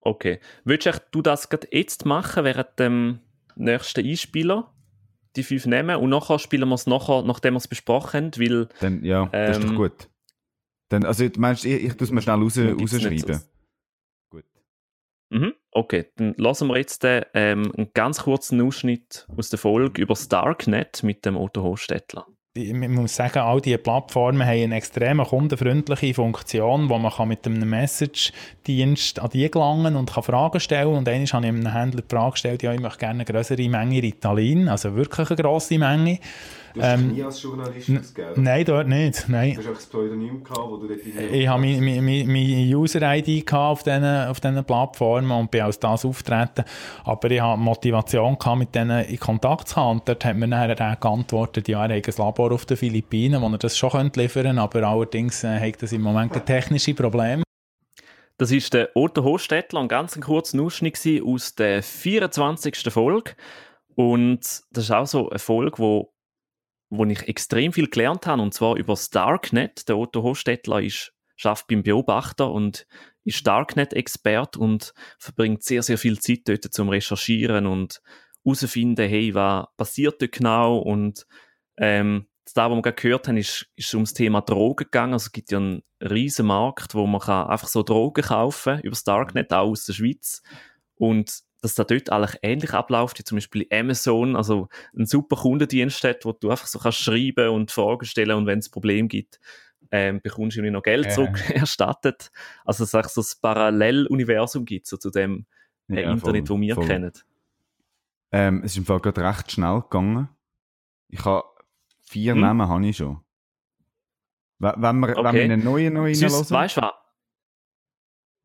Okay. Willst du das gerade jetzt machen, während dem nächsten Einspieler? Die fünf nehmen und nachher spielen wir es nachher, nachdem wir es besprochen haben, weil Dann, ja, das ist doch Ähm, gut. Dann, also, du meinst, ich, ich tue es mir schnell raus, rausschreiben. Gut. Mhm. Okay, dann lassen wir jetzt äh, ähm, einen ganz kurzen Ausschnitt aus der Folge über das Darknet mit dem Otto Hofstettler. Ich muss sagen, all diese Plattformen haben eine extrem kundenfreundliche Funktion, wo man kann mit einem Message-Dienst an die gelangen und kann Fragen stellen. Und einmal habe ich einem Händler die Frage gestellt, ja, ich möchte gerne eine größere Menge Ritalin, also wirklich eine grosse Menge. Du hast Ähm, nie als Journalist Nein, dort nicht. Nein. hast einfach das Pseudonym gehabt, wo du dort Ich habe meine, meine, meine- User-ID auf diesen, auf diesen Plattformen und bin als das auftreten. Aber ich habe Motivation gehabt, mit denen in Kontakt zu haben. Und dort hat mir dann der geantwortet, ja, er hat ein Labor auf den Philippinen, wo er das schon könnte liefern könnte, aber allerdings äh, hat das im Moment technische Problem. Das ist der Otto Hofstettler, ein ganz kurzer Ausschnitt aus der 24. Folge. Und das ist auch so eine Folge, wo, wo ich extrem viel gelernt habe, und zwar über das Darknet. Der Otto Hofstettler ist, schafft beim Beobachter und ist Darknet-Expert und verbringt sehr, sehr viel Zeit dort zum Recherchieren und herausfinden, hey, was passiert dort genau und ähm, da, was wir gerade gehört haben, ist, ist ums Thema Drogen gegangen. Also es gibt ja einen riesen Markt, wo man kann einfach so Drogen kaufen über das Darknet, auch aus der Schweiz. Und dass da dort eigentlich ähnlich abläuft, wie zum Beispiel Amazon, also ein super Kundendienst hat, wo du einfach so kannst schreiben und Fragen stellen und wenn es ein Problem gibt, ähm, bekommst du irgendwie noch Geld Ja. zurück erstattet. Also dass es eigentlich so ein Paralleluniversum gibt, so zu dem äh, Internet, das wir kennen. Ähm, es ist im Fall gerade recht schnell gegangen. Ich habe vier Hm. Namen habe ich schon. We- Wenn wir, wenn wir Okay. in einen neuen noch reinlassen, weißt du was?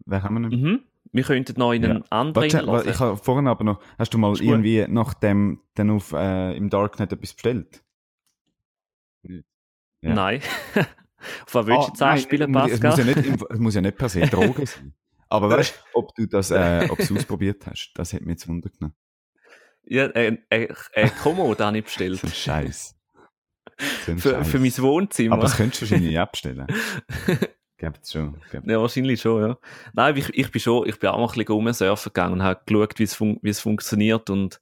wen haben wir noch? Mhm. Wir könnten noch in einen anderen Warte, warte, ich habe vorhin aber noch, hast du mal Ist irgendwie nach dem dann auf, äh, im Darknet etwas bestellt? Ja. Nein. Auf was willst du jetzt Ah, anspielen, es muss- es muss, ja Pascal? nicht, es muss ja nicht per se Drogen sein. Aber weißt du, ob du das, äh, ob du ausprobiert hast, das hat mich jetzt Wunder genommen. Ja, äh, äh, äh, Kommode habe ich bestellt. So Scheiß. So ein für, Scheiß. für mein Wohnzimmer. Aber das könntest du wahrscheinlich abstellen. Gibt's schon. Gibt's. Ja, wahrscheinlich schon, ja. Nein, ich, ich bin schon, ich bin auch mal ein bisschen rumsurfen gegangen und habe geschaut, wie es, fun es funktioniert und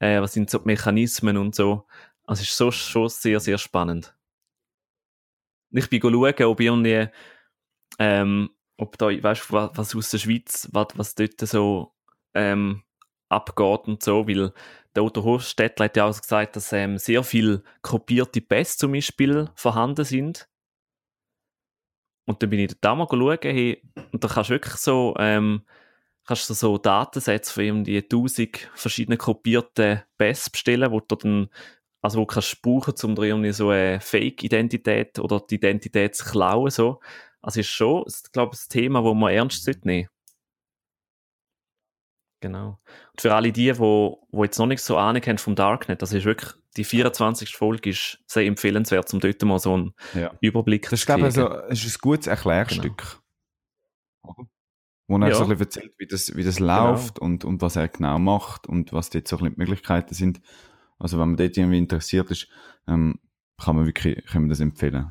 äh, was sind so die Mechanismen und so. Also es ist so, schon sehr, sehr spannend. Ich bin schauen, ob irgendwie, ähm, ob da, weißt was, was aus der Schweiz, was, was dort so ähm, abgeht und so, weil der Otto Hofstettler hat ja auch gesagt, dass ähm, sehr viel kopierte Pässe zum Beispiel vorhanden sind. Und dann bin ich da mal schauen, hey, und da kannst du wirklich so, ähm, kannst du so Datensätze von irgendwie 1000 verschiedenen kopierten Pässe bestellen, wo du dann, also wo du kannst um dir irgendwie so eine Fake-Identität oder die Identität zu klauen, so. Also ist schon, ich glaube, das Thema, das man ernst sollte nehmen. Genau. Und für alle die, wo, wo jetzt noch nicht so Ahnung haben vom Darknet, das ist wirklich, die 24. Folge ist sehr empfehlenswert, um dort mal so einen Ja. Überblick Das ist, zu kriegen. also, es ist ein gutes Erklärstück. Oder? Wo er Ja. so ein bisschen erzählt, wie das, wie das läuft und, und was er genau macht und was dort so ein bisschen die Möglichkeiten sind. Also, wenn man dort irgendwie interessiert ist, ähm, kann man wirklich, kann man das empfehlen.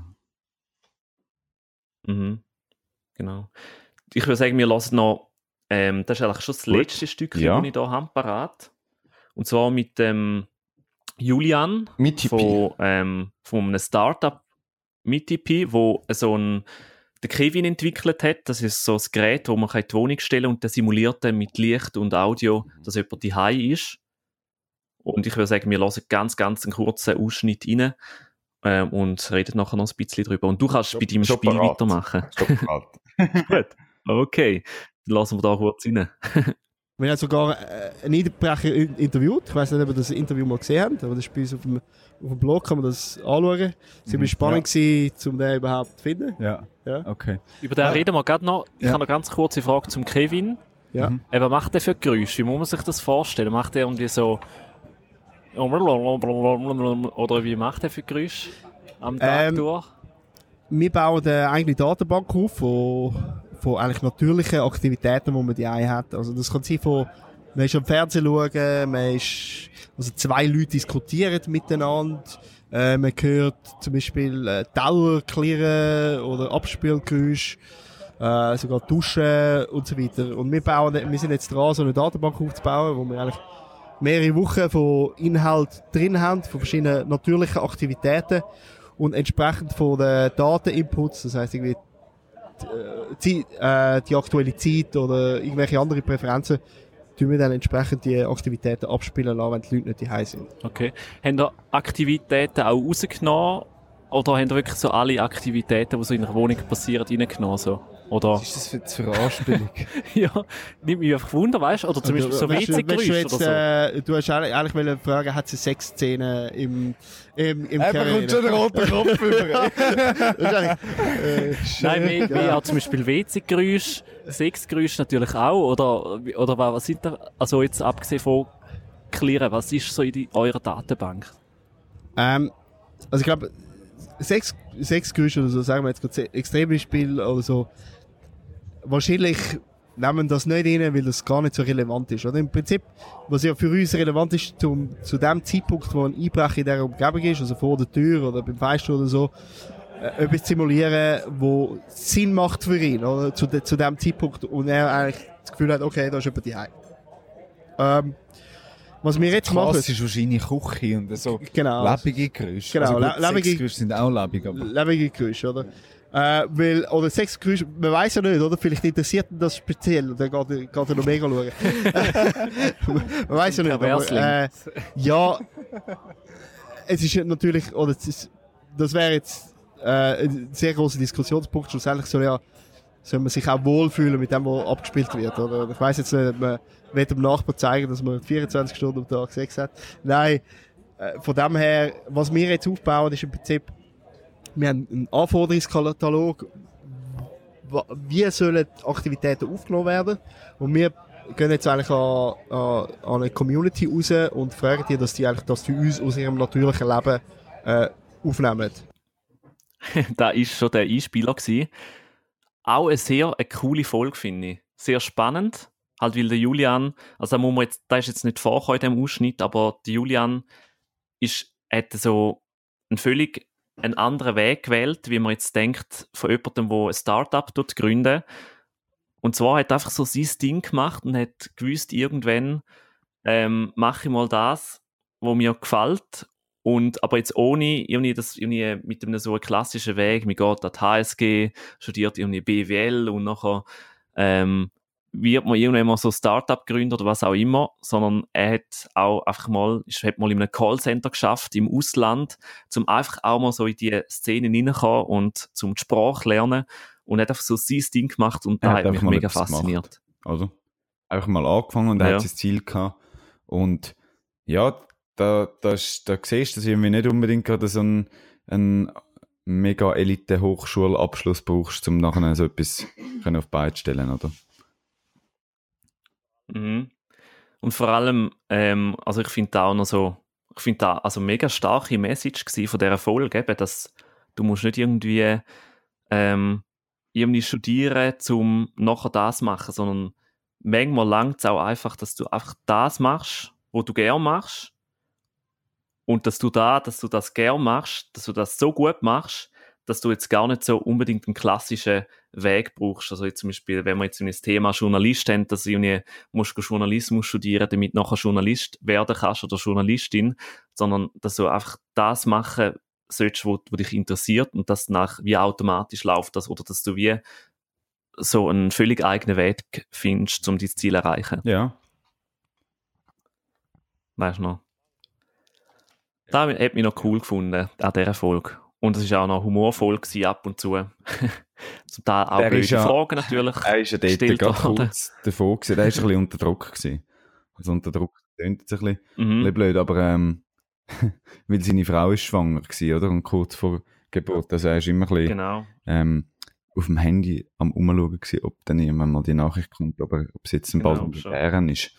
Mhm. Genau. Ich würde sagen, wir lassen noch, ähm, das ist eigentlich schon das Gut. letzte Stück, Ja. das ich hier habe, parat. Und zwar mit dem Julian Mit von, ähm, von einem Startup Mitipi, wo so ein der Kevin entwickelt hat. Das ist so ein Gerät, wo man in die Wohnung stellen kann und der simuliert dann mit Licht und Audio, dass jemand die ist. Und ich würde sagen, wir lassen ganz, ganz einen kurzen Ausschnitt rein ähm, und reden nachher noch ein bisschen drüber. Und du kannst Schon- bei deinem schon Spiel parat. weitermachen. Gut. Okay. Dann lassen wir da kurz rein. Wir haben sogar äh, einen in- interviewt. Ich weiß nicht, ob ihr das Interview mal gesehen habt, aber das ist bei uns auf dem, auf dem Blog, kann man das anschauen. Es war Mhm, spannend, gewesen, um den überhaupt zu finden. Ja. Ja. Okay. Über den reden wir gerade noch. Ich Ja. habe noch ganz kurze Frage zum Kevin. Ja. Mhm. Eben, was macht der für Geräusche? Wie muss man sich das vorstellen? Macht der irgendwie so. Oder wie macht der für Geräusche am Tag Ähm, durch? wir bauen eine eigene Datenbank auf von, von eigentlich natürlichen Aktivitäten, die man die hat. Also das kann sein von, man ist am Fernsehen schauen, man ist, also zwei Leute diskutieren miteinander, äh, man hört zum Beispiel äh, Dauer klirren oder Abspielgeräusch, äh, sogar Duschen und so weiter. Und wir bauen, wir sind jetzt dran, so eine Datenbank aufzubauen, wo wir eigentlich mehrere Wochen von Inhalt drin haben, von verschiedenen natürlichen Aktivitäten und entsprechend von den Dateninputs, das heißt irgendwie die, äh, die aktuelle Zeit oder irgendwelche andere Präferenzen, tun wir dann entsprechend die Aktivitäten abspielen lassen, wenn die Leute nicht daheim sind. Okay. Habt ihr Aktivitäten auch rausgenommen? Oder habt ihr wirklich so alle Aktivitäten, die so in einer Wohnung passieren, reingenommen? So? Oder? Was ist das für eine Veranspielung? ja, nimmt mich einfach Wunder, weißt du? Oder zum Beispiel so weißt du WC-Geräusche oder so. äh, du hast eigentlich, eigentlich wollen fragen, hat es eine Sexszene im, im, im Keller? ein roter Kopf über. Das ist eigentlich, äh, Nein, mehr, ja. mehr auch zum Beispiel WC-Geräusche, Sexgeräusche natürlich auch, oder, oder wa- was sind da, also jetzt abgesehen von Clearen, was ist so in die, eurer Datenbank? Ähm, also ich glaube, sechs, sechs Geräusche oder so, sagen wir jetzt gerade Extrembeispiel oder so, wahrscheinlich nehmen das nicht rein, weil das gar nicht so relevant ist. Oder im Prinzip, was ja für uns relevant ist, zum, zu dem Zeitpunkt, wo ein Einbrecher in dieser Umgebung ist, also vor der Tür oder beim Fenster oder so, äh, etwas zu simulieren, wo Sinn macht für ihn, oder? Zu, de, zu dem Zeitpunkt und er eigentlich das Gefühl hat, okay, da ist jemand daheim. Ähm, was wir jetzt machen, Klassisch wahrscheinlich Küche und so genau, lebige Geräusche. Genau, also gut, le- lebige- Sexgeräusche sind auch lebig, aber... lebende Geräusche, oder? Äh, weil, oder Sexgeräusche, man weiß ja nicht, oder? Vielleicht interessiert ihn das speziell, und dann geht er, geht er noch mega schauen. man weiß ja nicht, aber, äh, ja, es ist natürlich, oder es ist, das wäre jetzt äh, ein sehr großer Diskussionspunkt, schlussendlich soll ja, soll man sich auch wohlfühlen mit dem, was abgespielt wird, oder? Ich weiß jetzt nicht, ob man will dem Nachbar zeigen, dass man 24 Stunden am Tag Sex hat. Nein, äh, von dem her, was wir jetzt aufbauen, ist im Prinzip, wir haben einen Anforderungskatalog, wie sollen Aktivitäten aufgenommen werden und wir gehen jetzt eigentlich an, an, an eine Community raus und fragen die, dass die eigentlich das für uns aus ihrem natürlichen Leben äh, aufnehmen. da ist schon der Einspieler gewesen. Auch eine sehr eine coole Folge, finde ich. Sehr spannend. Halt, weil der Julian, also da muss man jetzt, ist jetzt nicht vorgekommen in dem Ausschnitt, aber der Julian ist, hat so einen völlig einen anderen Weg gewählt, wie man jetzt denkt, von jemandem, der ein Startup gründet. Und zwar hat er einfach so sein Ding gemacht und hat gewusst, irgendwann ähm, mache ich mal das, was mir gefällt und, aber jetzt ohne irgendwie das, irgendwie mit einem so klassischen Weg, man geht an die HSG, studiert irgendwie BWL und nachher ähm, wird man irgendwann mal so Startup gründen oder was auch immer, sondern er hat auch einfach mal, ist, hat mal in einem Callcenter geschafft im Ausland, zum einfach auch mal so in die Szene reinkommen und zum Sprache lernen und hat einfach so sein Ding gemacht und da hat mich mega gemacht. fasziniert. Also, einfach mal angefangen und er Ja. hat sein Ziel gehabt. Und ja, da, da, ist- da siehst du, dass irgendwie nicht unbedingt gerade so einen, einen mega Elite-Hochschulabschluss brauchst, um nachher so etwas auf die Beine zu stellen, oder? Mhm. Und vor allem, ähm, also ich finde da auch noch so, ich finde da also mega starke Message von dieser Folge, eben, dass du musst nicht irgendwie ähm, irgendwie studieren, um nachher das machen, sondern manchmal langt es auch einfach, dass du einfach das machst, wo du gern machst und dass du da, dass du das gern machst, dass du das so gut machst, dass du jetzt gar nicht so unbedingt einen klassischen Weg brauchst. Also jetzt zum Beispiel, wenn wir jetzt das Thema Journalist haben, dass du irgendwie musst du Journalismus studieren, damit du nachher Journalist werden kannst oder Journalistin, sondern dass du einfach das machen sollst, wo, wo dich interessiert und das nach wie automatisch läuft das oder dass du wie so einen völlig eigenen Weg findest, um dein Ziel zu erreichen. Ja. Weißt du noch? Das hat mich noch cool gefunden an dieser Folge. Und es war auch noch humorvoll gewesen, ab und zu. Zum Teil auch Der blöde ja- Fragen natürlich. Er ist ja dort kurz davor gewesen. Der ist ein bisschen unter Druck gewesen. Also unter Druck klingt jetzt ein bisschen, ein Mhm. bisschen blöd, aber ähm, weil seine Frau ist schwanger gewesen, oder? Und kurz vor Geburt. Also er ist immer ein bisschen Genau. ähm, auf dem Handy am Umschauen gewesen, ob dann irgendwann mal die Nachricht kommt, aber ob es jetzt ein Genau, bald schon. Bären ist.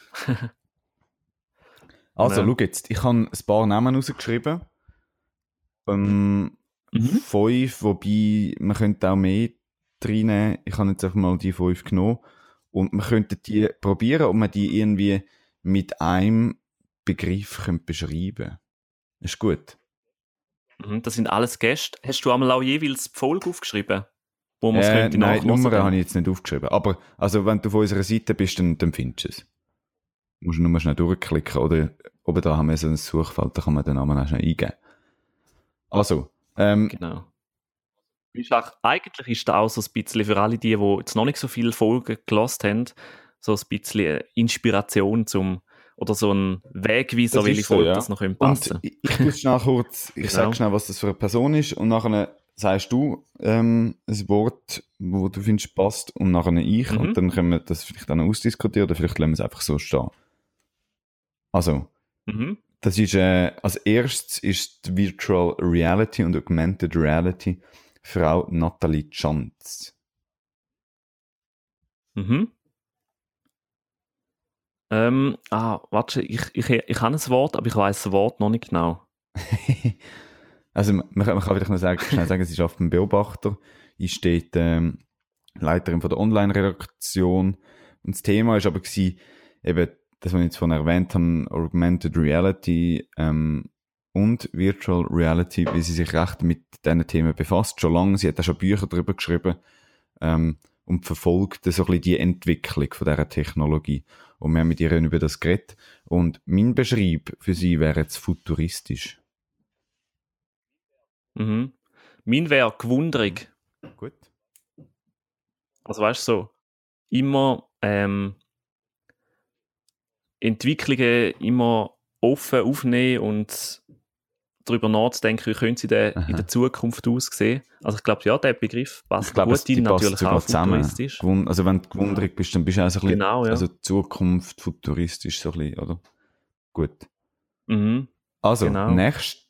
also, Ja. schau jetzt, ich habe ein paar Namen rausgeschrieben. Ähm, Mhm. fünf, wobei man könnte auch mehr reinnehmen. Ich habe jetzt einfach mal die fünf genommen. Und man könnte die probieren, ob man die irgendwie mit einem Begriff könnte beschreiben Ist gut. Mhm, Das sind alles Gäste. Hast du einmal auch jeweils die Folge aufgeschrieben? Wo man es Äh, könnte nein, die nachhören Nummer dann? habe ich jetzt nicht aufgeschrieben. Aber also, wenn du auf unserer Seite bist, dann, dann findest du es. Du musst nur schnell durchklicken. Oder oben da haben wir so ein Suchfeld, da kann man den Namen auch schnell eingeben. Also, ähm, Genau. Ist auch, eigentlich ist da auch so ein bisschen für alle die, die jetzt noch nicht so viele Folgen gelost haben, so ein bisschen Inspiration zum oder so ein Wegweiser, welche so, Folge ja. das noch passen Und ich, ich tue schnell kurz, ich Genau. sage schnell, was das für eine Person ist und nachher sagst du ähm, ein Wort, wo du findest passt und nachher ich Mhm. und dann können wir das vielleicht dann ausdiskutieren oder vielleicht lassen wir es einfach so stehen. Also, Mhm. Das ist, äh, als erstes ist die Virtual Reality und Augmented Reality Frau Nathalie Schanz. Mhm. Ähm, ah, warte, ich, ich, ich habe ein Wort, aber ich weiß das Wort noch nicht genau. Also man, man kann man kann vielleicht noch sagen, schnell sagen, sie schafft einen Beobachter. Ich steht ähm, Leiterin von der Online-Redaktion. Und das Thema ist aber gewesen, eben, das, ich jetzt vorhin erwähnt habe, Augmented Reality ähm, und Virtual Reality, wie sie sich recht mit diesen Themen befasst. Schon lange, sie hat auch schon Bücher darüber geschrieben ähm, und verfolgt so ein bisschen die Entwicklung von dieser Technologie. Und wir haben mit ihr über das geredet. Und mein Beschreib für sie wäre jetzt futuristisch. Mhm. Mein wäre gewundrig. Gut. Also weißt du so, immer ähm, Entwicklungen immer offen aufnehmen und darüber nachzudenken, wie können sie denn Aha. in der Zukunft aussehen. Also ich glaube, ja, der Begriff passt glaube, gut in, natürlich auch zusammen. futuristisch. Also wenn du gewundrig bist, dann bist du auch so ein bisschen, Genau, ja. also Zukunft, futuristisch so ein bisschen, oder? Gut. Mhm. Also, Genau. nächst,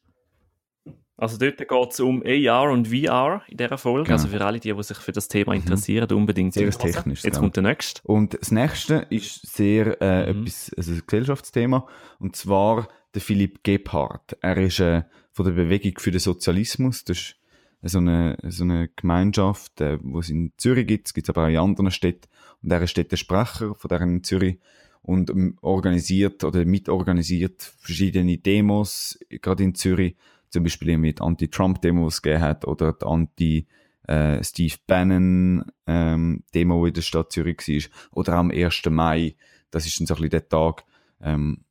Also dort geht es um AR und VR in dieser Folge. Genau. Also für alle, die, die sich für das Thema interessieren, unbedingt Sehr technisch, Jetzt genau. kommt der nächste. Und das nächste ist sehr äh, Mhm. etwas, also ein Gesellschaftsthema, und zwar der Philipp Gebhardt. Er ist äh, von der Bewegung für den Sozialismus. Das ist so eine, so eine Gemeinschaft, äh, wo es in Zürich gibt, es gibt aber auch in anderen Städten. Und er ist dort der Sprecher von deren in Zürich und ähm, organisiert oder mitorganisiert verschiedene Demos, gerade in Zürich, zum Beispiel mit Anti-Trump-Demo, die es gegeben hat, oder die Anti- äh, Steve Bannon ähm, Demo, die in der Stadt Zürich war, oder am 1. Mai. Das ist dann so ein bisschen der Tag, ähm,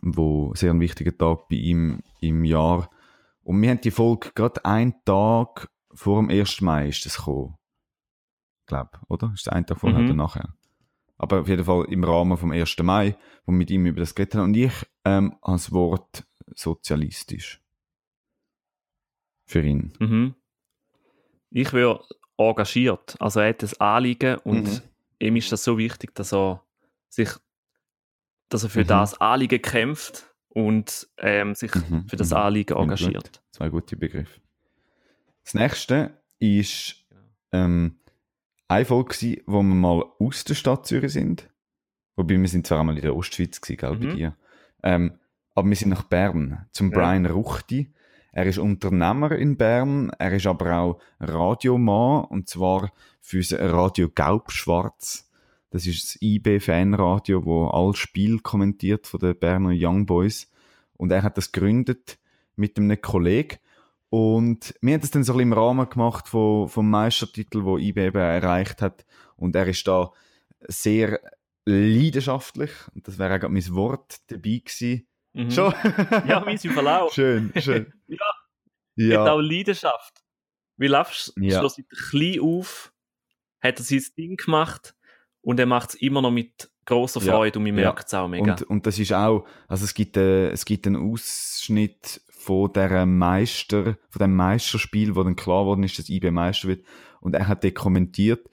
wo sehr ein wichtiger Tag bei ihm im Jahr. Und wir haben die Folge gerade einen Tag vor dem 1. Mai ist das gekommen. Glaub, oder? Ist das ein Tag vorher Mhm. oder nachher? Aber auf jeden Fall im Rahmen vom 1. Mai, wo wir mit ihm über das geredet haben. Und ich ähm, das Wort sozialistisch. Für ihn. Mhm. Ich wäre engagiert. Also er hat das Anliegen und Mhm. ihm ist das so wichtig, dass er sich, dass er für Mhm. das Anliegen kämpft und ähm, sich Mhm, für das mhm. Anliegen Ja, engagiert. Zwei gute Begriffe. Das nächste ist ähm, eine Folge, gewesen, wo wir mal aus der Stadt Zürich sind. Wobei wir sind zwar einmal in der Ostschweiz gewesen, gell, bei Mhm. dir. Ähm, aber wir sind nach Bern, zum Ja. Brian Ruchti. Er ist Unternehmer in Bern, er ist aber auch Radiomann, und zwar für das Radio Gaubschwarz. Das ist das IB-Fanradio, wo all Spiel kommentiert von den Berner Young Boys. Und er hat das gegründet mit einem Kollegen. Und wir haben das dann so ein bisschen im Rahmen gemacht von, vom Meistertitel, wo IB eben erreicht hat. Und er ist da sehr leidenschaftlich, und das wäre auch mein Wort, dabei gewesen. Mhm. Schon? Ja, mein Fall auch. Schön, schön. Ja. Er hat ja. auch Leidenschaft. Wie läufst du Ja. ja. seit klein auf, hat er sein Ding gemacht und er macht es immer noch mit großer Ja. Freude und man Ja. merkt es auch mega. Und, und das ist auch, also es gibt, äh, es gibt einen Ausschnitt von der Meister, von dem Meisterspiel, wo dann klar worden ist, dass IB Meister wird. Und er hat den kommentiert.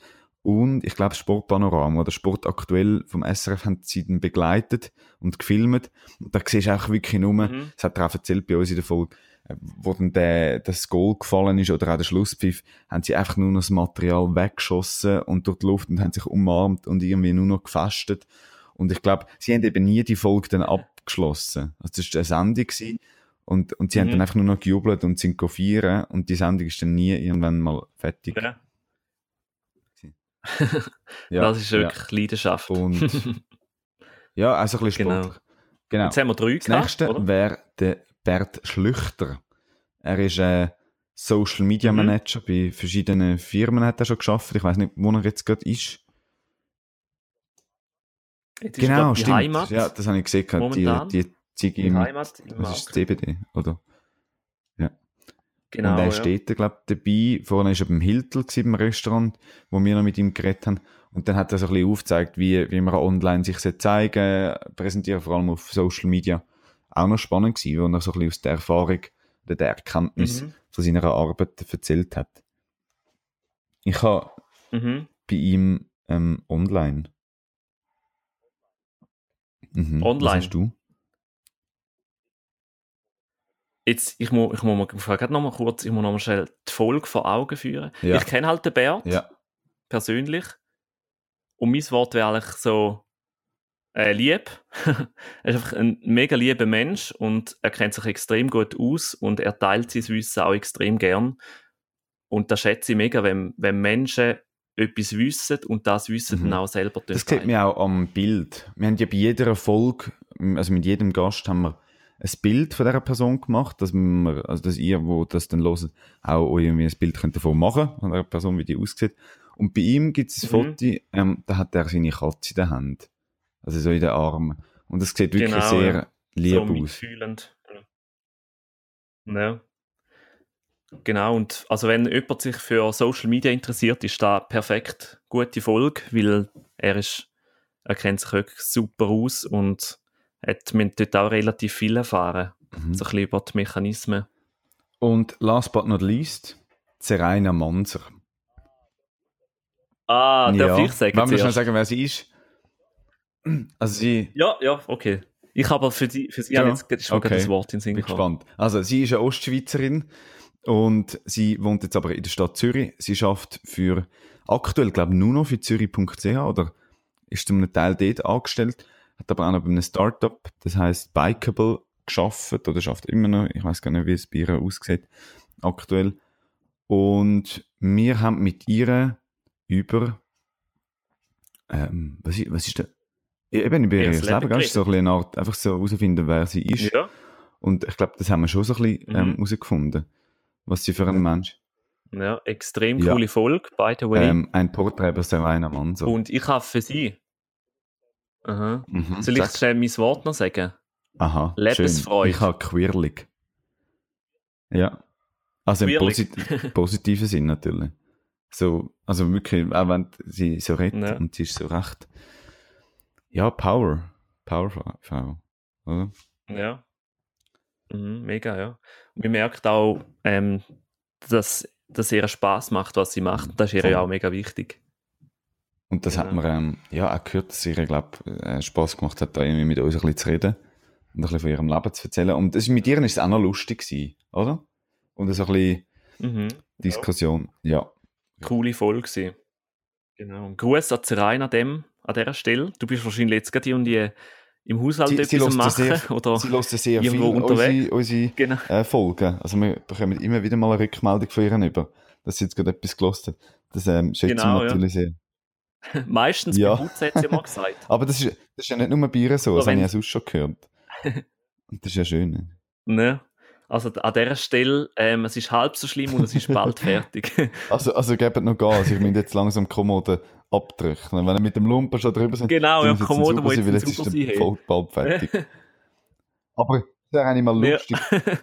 Und ich glaube, Sportpanorama oder Sport aktuell vom SRF haben sie dann begleitet und gefilmt. Und da siehst du auch wirklich nur, Mhm. das hat er auch erzählt bei uns in der Folge, äh, wo dann der, das Goal gefallen ist oder auch der Schlusspfiff, haben sie einfach nur noch das Material weggeschossen und durch die Luft und haben sich umarmt und irgendwie nur noch gefestet. Und ich glaube, sie haben eben nie die Folge dann abgeschlossen. Also das war eine Sendung gewesen. Und, und sie haben Mhm. dann einfach nur noch gejubelt und sind feiern und die Sendung ist dann nie irgendwann mal fertig. Ja. Ja, das ist wirklich Leidenschaft. Und ja, also ein bisschen Genau. Sportler. Genau. Jetzt haben wir drei Das nächste wäre der Bert Schlüchter. Er ist äh, Social Media Mhm. Manager bei verschiedenen Firmen hat er schon geschafft. Ich weiß nicht, wo er jetzt gerade ist. Jetzt ist genau, die stimmt. Heimat. Ja, das habe ich gesehen. Die, momentan. die Ziege die im, Heimat im was ist. CBD, oder? Genau, und er ja. steht da, glaube ich, dabei. Vorne war er beim Hiltel gewesen, im Restaurant, wo wir noch mit ihm geredet haben. Und dann hat er so ein bisschen aufgezeigt, wie, wie man online sich zeigen, präsentieren, vor allem auf Social Media. Auch noch spannend gewesen, wo er so ein bisschen aus der Erfahrung oder der Erkenntnis Mhm. von seiner Arbeit erzählt hat. Ich habe Mhm. bei ihm ähm, online. Mhm. Was Online? hast du? Jetzt, ich muss, ich muss mal, ich noch mal kurz, ich muss noch mal schnell die Folge vor Augen führen. Ja. Ich kenne halt den Bert Ja. persönlich. Und mein Wort wäre eigentlich so äh, lieb. er ist einfach ein mega lieber Mensch und er kennt sich extrem gut aus und er teilt sein Wissen auch extrem gern. Und das schätze ich mega, wenn, wenn Menschen etwas wissen und das Wissen Mhm. dann auch selber Das sieht man auch am Bild. Wir haben ja bei jeder Folge, also mit jedem Gast haben wir ein Bild von dieser Person gemacht, dass wir, also dass ihr, wo das dann hört, auch euch irgendwie ein Bild könnt davon machen, von der Person, wie die aussieht. Und bei ihm gibt es ein Mhm. Foto, ähm, da hat er seine Katze in der Hand. Also so in den Armen. Und das sieht wirklich Genau, sehr ja. lieb so aus. mitfühlend. Ja. Genau, und also wenn jemand sich für Social Media interessiert, ist da perfekt gute Folge, weil er ist, er kennt sich wirklich super aus und hat wir haben dort auch relativ viel erfahren, Mhm. so ein bisschen über die Mechanismen. Und last but not least, Seraina Manser. Ah, darf ich sagen Wollen wir zuerst? sagen, wer sie ist? Also sie, Ja, ja, okay. Ich habe für, die, für sie Ja, jetzt mir okay. das Wort in den Sinn Bin gespannt. Also, sie ist eine Ostschweizerin und sie wohnt jetzt aber in der Stadt Zürich. Sie schafft für aktuell, glaube ich, nur noch für Zürich.ch oder ist zum Teil dort angestellt, hat aber auch noch bei einem Startup, das heißt Bikeable, geschafft oder schafft immer noch. Ich weiß gar nicht, wie es bei ihr aussieht aktuell. Und wir haben mit ihr über ähm, was, ist, was ist? Ja, Eben über ihr Leben, Leben? Ist so ein eine Art, einfach so herausfinden, wer sie ist. Ja, Und ich glaube, das haben wir schon so ein bisschen ähm, Mhm. herausgefunden, was sie für ein Mensch ja, extrem Ja. coole Folge, by the way. ähm, Ein Porträt über Serena Manso. Und ich habe für sie. Aha. Mhm. Soll ich schnell mein Wort noch sagen? Aha, Lebensfreude. schön. Ich habe quirlig. Ja. Also im Quirlig. posit positiven Sinn natürlich. So, also wirklich, auch wenn sie so redet Ja. und sie ist so recht, ja, Power. Powerfrau, oder? Ja. Mhm, mega, ja. Man merkt auch, ähm, dass, dass ihr Spaß macht, was sie macht. Das ist ihr ja auch mega wichtig. Und das hat Genau. mir ähm, ja auch gehört, dass ihr, glaube äh, Spass gemacht hat, da irgendwie mit uns ein bisschen zu reden und ein bisschen von ihrem Leben zu erzählen. Und das, mit ihr ist es auch noch lustig gewesen, oder? Und so ein bisschen Mhm. Diskussion. Ja. Coole Folge gewesen. Genau. Und Gruß an Zerein an dem, an dieser Stelle. Du bist wahrscheinlich jetzt gerade irgendwie im Haushalt Sie, sie, etwas lässt machen, sehr, oder? sie lässt sehr viel unterwegs. unsere, unsere Genau. äh, Folgen. Also wir bekommen immer wieder mal eine Rückmeldung von ihr über, dass sie jetzt gerade etwas gelost hat. Das ähm, schätzen Genau, wir ja. natürlich sehr. Meistens Ja. bei Putz hat sie mal gesagt. Aber das ist, das ist ja nicht nur bei ihr so, das habe ich ja sonst schon gehört. Und das ist ja schön. ne? ne? Also an dieser Stelle, ähm, es ist halb so schlimm und es ist bald fertig. Also, also gebt noch Gas, ich muss jetzt langsam die Kommode abdrücken. Wenn ihr mit dem Lumpen schon drüber sind, Genau, dann ja, muss jetzt Kommode, sein, jetzt jetzt ist super der sein voll bald fertig. Aber es wäre eigentlich mal Ja. lustig,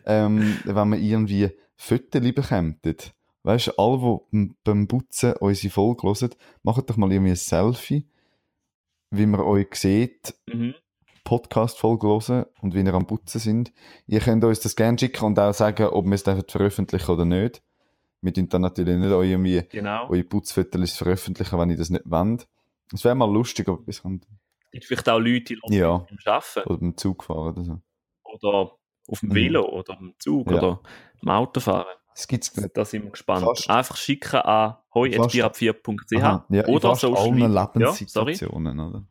ähm, wenn wir irgendwie Fotos bekämpfen. Weißt du, alle, die beim Putzen unsere Folge hören, macht doch mal irgendwie ein Selfie, wie man euch sieht, mhm. Podcast-Folge hören und wie ihr am Putzen sind. Ihr könnt uns das gerne schicken und auch sagen, ob wir es veröffentlichen oder nicht. Wir tun dann natürlich nicht irgendwie Genau. eure Putzfotos veröffentlichen, wenn ihr das nicht wollt. Es wäre mal lustig, ob es kommt. Gibt vielleicht auch Leute, die Ja. beim Arbeiten Oder beim Zug fahren oder so. oder auf dem Mhm. Velo oder im Zug Ja. oder im Auto fahren. Das gibt's nicht. Da sind wir gespannt. Fast- Einfach schicken an hoi.bierab4.ch Aha, ja, in oder fast Social Media. Ja, sorry. Lebenssituationen, oder?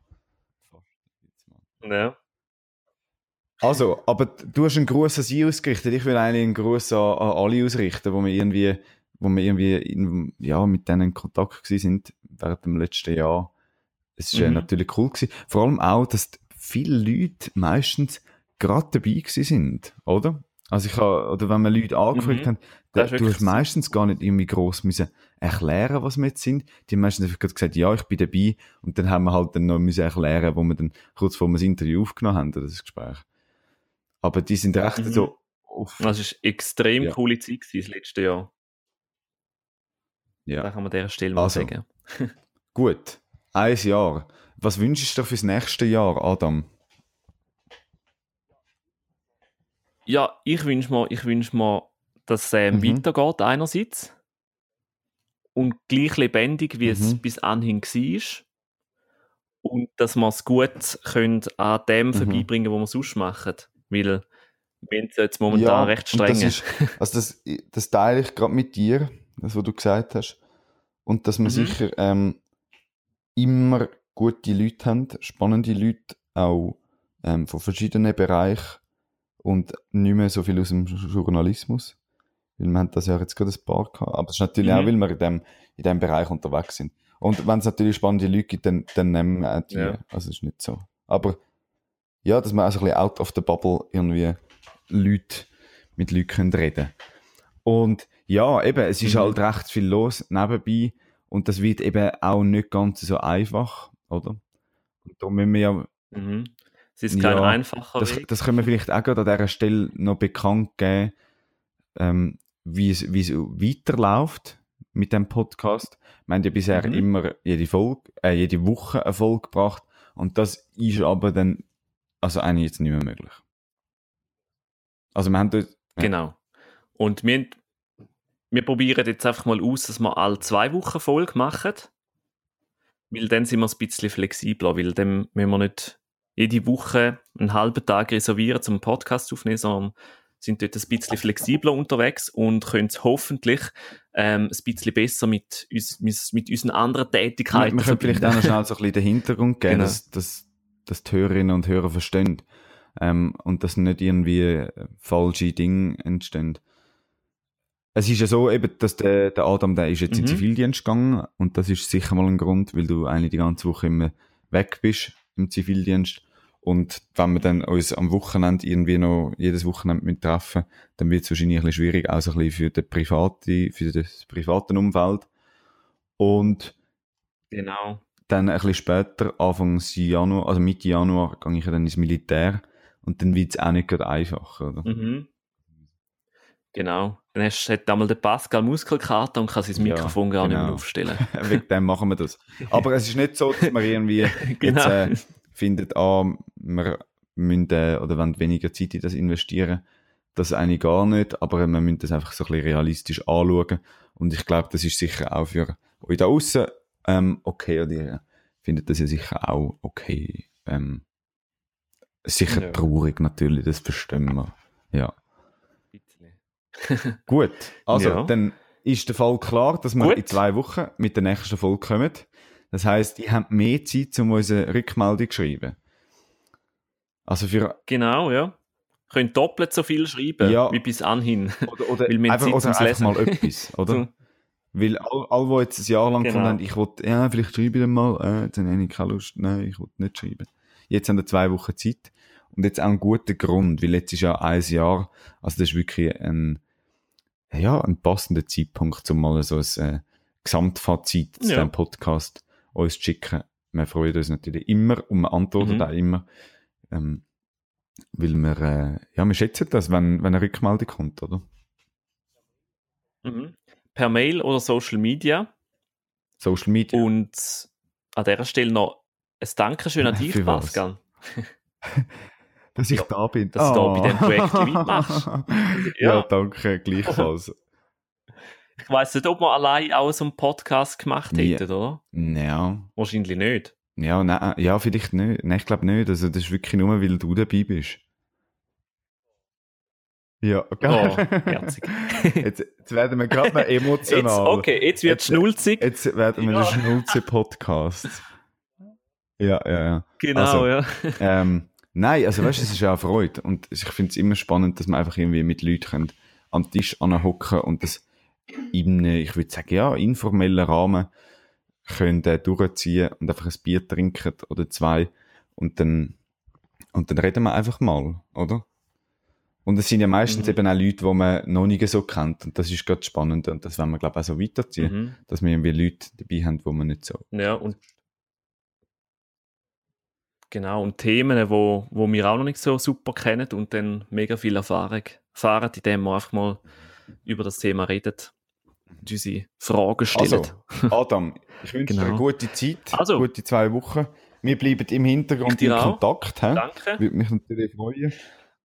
Ja. Also, aber du hast einen Gruß an sie ausgerichtet. Ich will eigentlich einen Gruß an, an alle ausrichten, wo wir irgendwie, wo wir irgendwie in, ja, mit denen in Kontakt sind während dem letzten Jahr. Es war Mhm. natürlich cool gewesen. Vor allem auch, dass viele Leute meistens gerade dabei sind, oder? Also ich habe, oder wenn wir Leute angefragt Mhm. haben, da, ist du hast meistens gar nicht irgendwie gross müssen erklären, was wir jetzt sind. Die haben meistens einfach gesagt, ja, ich bin dabei. Und dann haben wir halt dann noch müssen erklären, wo wir dann kurz vor wir das Interview aufgenommen haben, oder das Gespräch. Aber die sind recht Mhm. so auf, Das war extrem Ja. coole Zeit gewesen, das letzte Jahr. ja. Da kann man an dieser Stelle mal Also. sagen. Gut. Ein Jahr. Was wünschst du dir fürs nächste Jahr, Adam? Ja, ich wünsche mir, ich wünsch mir, dass es ähm, Mhm. weitergeht einerseits und gleich lebendig, wie es Mhm. bis anhin war. Und dass wir es gut können an dem Mhm. vorbeibringen, was wir sonst machen. Weil wir sind jetzt momentan recht und das streng. ist- Also das, das teile ich gerade mit dir, das, was du gesagt hast. Und dass wir Mhm. sicher ähm, immer gute Leute haben, spannende Leute, auch ähm, von verschiedenen Bereichen und nicht mehr so viel aus dem Journalismus. Weil wir haben das ja jetzt gerade ein paar gehabt. Aber es ist natürlich Mhm. auch, weil wir in dem, in dem Bereich unterwegs sind. Und wenn es natürlich spannende Leute gibt, dann, dann nehmen wir auch die. Ja. Also es ist nicht so. Aber ja, dass wir also ein bisschen out of the bubble irgendwie Leute, mit Leuten können reden Und ja, eben, es ist Mhm. halt recht viel los nebenbei und das wird eben auch nicht ganz so einfach, oder? Und da müssen wir ja, Mhm. Es ist kein Ja, einfacher das, Weg. das können wir vielleicht auch gerade an dieser Stelle noch bekannt geben, ähm, wie es, wie es weiterläuft mit dem Podcast. Wir haben ja bisher Mhm. immer jede Folge, äh, jede Woche eine Folge gebracht und das ist aber dann, also eigentlich jetzt nicht mehr möglich. Also wir haben dort, ja. Genau. Und wir, wir probieren jetzt einfach mal aus, dass wir alle zwei Wochen Folge machen. Weil dann sind wir ein bisschen flexibler, weil dann müssen wir nicht jede Woche einen halben Tag reservieren zum Podcast aufnehmen, sondern sind dort ein bisschen flexibler unterwegs und können es hoffentlich ähm, ein bisschen besser mit, uns, mit, unseren anderen Tätigkeiten wir können vielleicht auch noch schnell so ein bisschen den Hintergrund geben, Genau. dass, dass, dass die Hörerinnen und Hörer verstehen ähm, und dass nicht irgendwie falsche Dinge entstehen. Es ist ja so, eben, dass der, der Adam, der ist jetzt in Mhm. den Zivildienst gegangen und das ist sicher mal ein Grund, weil du eigentlich die ganze Woche immer weg bist im Zivildienst und wenn wir dann uns am Wochenende irgendwie noch jedes Wochenende mit treffen, dann wird es wahrscheinlich ein bisschen schwierig, auch so ein bisschen für, den private, für das private Umfeld. Und Genau. dann ein bisschen später, Anfangs Januar, also Mitte Januar, gehe ich dann ins Militär und dann wird es auch nicht gerade einfacher, oder? Mhm. Genau. Dann hast, hat einmal der Pascal Muskelkater und kann sein Ja, Mikrofon gar nicht mehr genau. aufstellen. Wegen dem machen wir das. Aber es ist nicht so, dass man irgendwie jetzt Genau. äh, findet, ah, wir müssen äh, oder wollen weniger Zeit in das investieren. Das eigentlich gar nicht, aber wir müssen das einfach so ein bisschen realistisch anschauen. Und ich glaube, das ist sicher auch für euch da außen ähm, okay. Oder ihr findet das ja sicher auch okay. Ähm, sicher Ja. traurig natürlich, das verstehen wir. Ja. Gut, also Ja. dann ist der Fall klar, dass wir Gut. in zwei Wochen mit der nächsten Folge kommen. Das heisst, ihr habt mehr Zeit, um unsere Rückmeldung zu schreiben. Also für, Genau, ja. Könnt doppelt so viel schreiben Ja. wie bis anhin. oder, oder Weil wir einfach, Zeit oder einfach Lesen. mal etwas, oder? Weil all, all, die jetzt ein Jahr lang Genau. haben, ich wollte, ja, vielleicht schreibe ich dann mal, äh, jetzt habe ich keine Lust, nein, ich wollte nicht schreiben. Jetzt haben wir zwei Wochen Zeit. Und jetzt auch ein guter Grund, weil jetzt ist ja ein Jahr, also das ist wirklich ein, ja, ein passender Zeitpunkt, um mal so ein äh, Gesamtfazit zu Ja. diesem Podcast uns zu schicken. Wir freuen uns natürlich immer und wir antworten Mhm. auch immer, ähm, weil wir, äh, ja, wir schätzen das, wenn, wenn eine Rückmeldung kommt, oder? Mhm. Per Mail oder Social Media. Social Media. Und an dieser Stelle noch ein Dankeschön an dich? Pascal. Dass ich da bin. dass du da bei diesem Projekt mitmachst. ja. Ja. danke, gleichfalls. Ich weiss nicht, ob wir allein auch so einen Podcast gemacht hätten, oder? ja, Wahrscheinlich nicht. ja, nein, ja, vielleicht nicht. Nein, ich glaube nicht. Also, das ist wirklich nur, weil du dabei bist. Ja, Oh, okay. herzig. jetzt, jetzt werden wir gerade Jetzt, emotional. okay, jetzt wird Jetzt- schnulzig. Jetzt werden wir Ja. der Schnulze-Podcast. Ja, ja, ja. Genau, also, ja. Ähm, Nein, also weißt du, es ist ja auch Freude. Und ich finde es immer spannend, dass man einfach irgendwie mit Leuten können am Tisch anhocken und das in einem, ich würde sagen, ja, informellen Rahmen können äh, durchziehen und einfach ein Bier trinken oder zwei und dann, und dann reden wir einfach mal, oder? Und es sind ja meistens Mhm. eben auch Leute, die man noch nicht so kennt. Und das ist gerade spannend. Und das wollen wir, glaube ich, auch so weiterziehen. Mhm. Dass wir irgendwie Leute dabei haben, die man nicht so. Ja, und genau, und Themen, wo, wo wir auch noch nicht so super kennen und dann mega viel Erfahrung erfahren, indem wir einfach mal über das Thema reden und unsere Fragen stellen. Also, Adam, ich wünsche dir Genau. eine gute Zeit, Also. gute zwei Wochen. Wir bleiben im Hintergrund dir in. Kontakt. Hä? Danke. Würde mich natürlich freuen.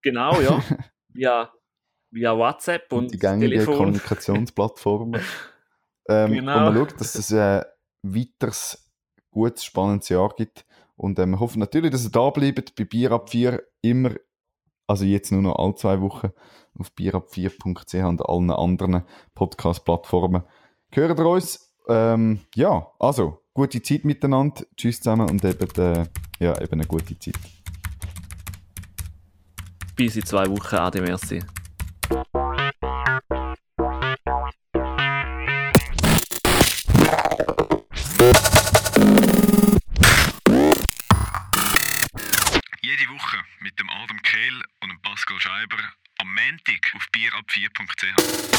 Genau, ja. via, via WhatsApp und, Und die gängigen Telefon. Kommunikationsplattformen. ähm, Genau. Und man schaut, dass es ein weiteres, gutes, spannendes Jahr gibt. Und ähm, wir hoffen natürlich, dass ihr da bleibt bei Bier ab 4 immer, also jetzt nur noch alle zwei Wochen auf bierab4.ch und allen anderen Podcast-Plattformen. Hören ihr uns? Ähm, ja, also, gute Zeit miteinander. Tschüss zusammen und eben, äh, ja, eben eine gute Zeit. Bis in zwei Wochen. Ade, merci. Kehl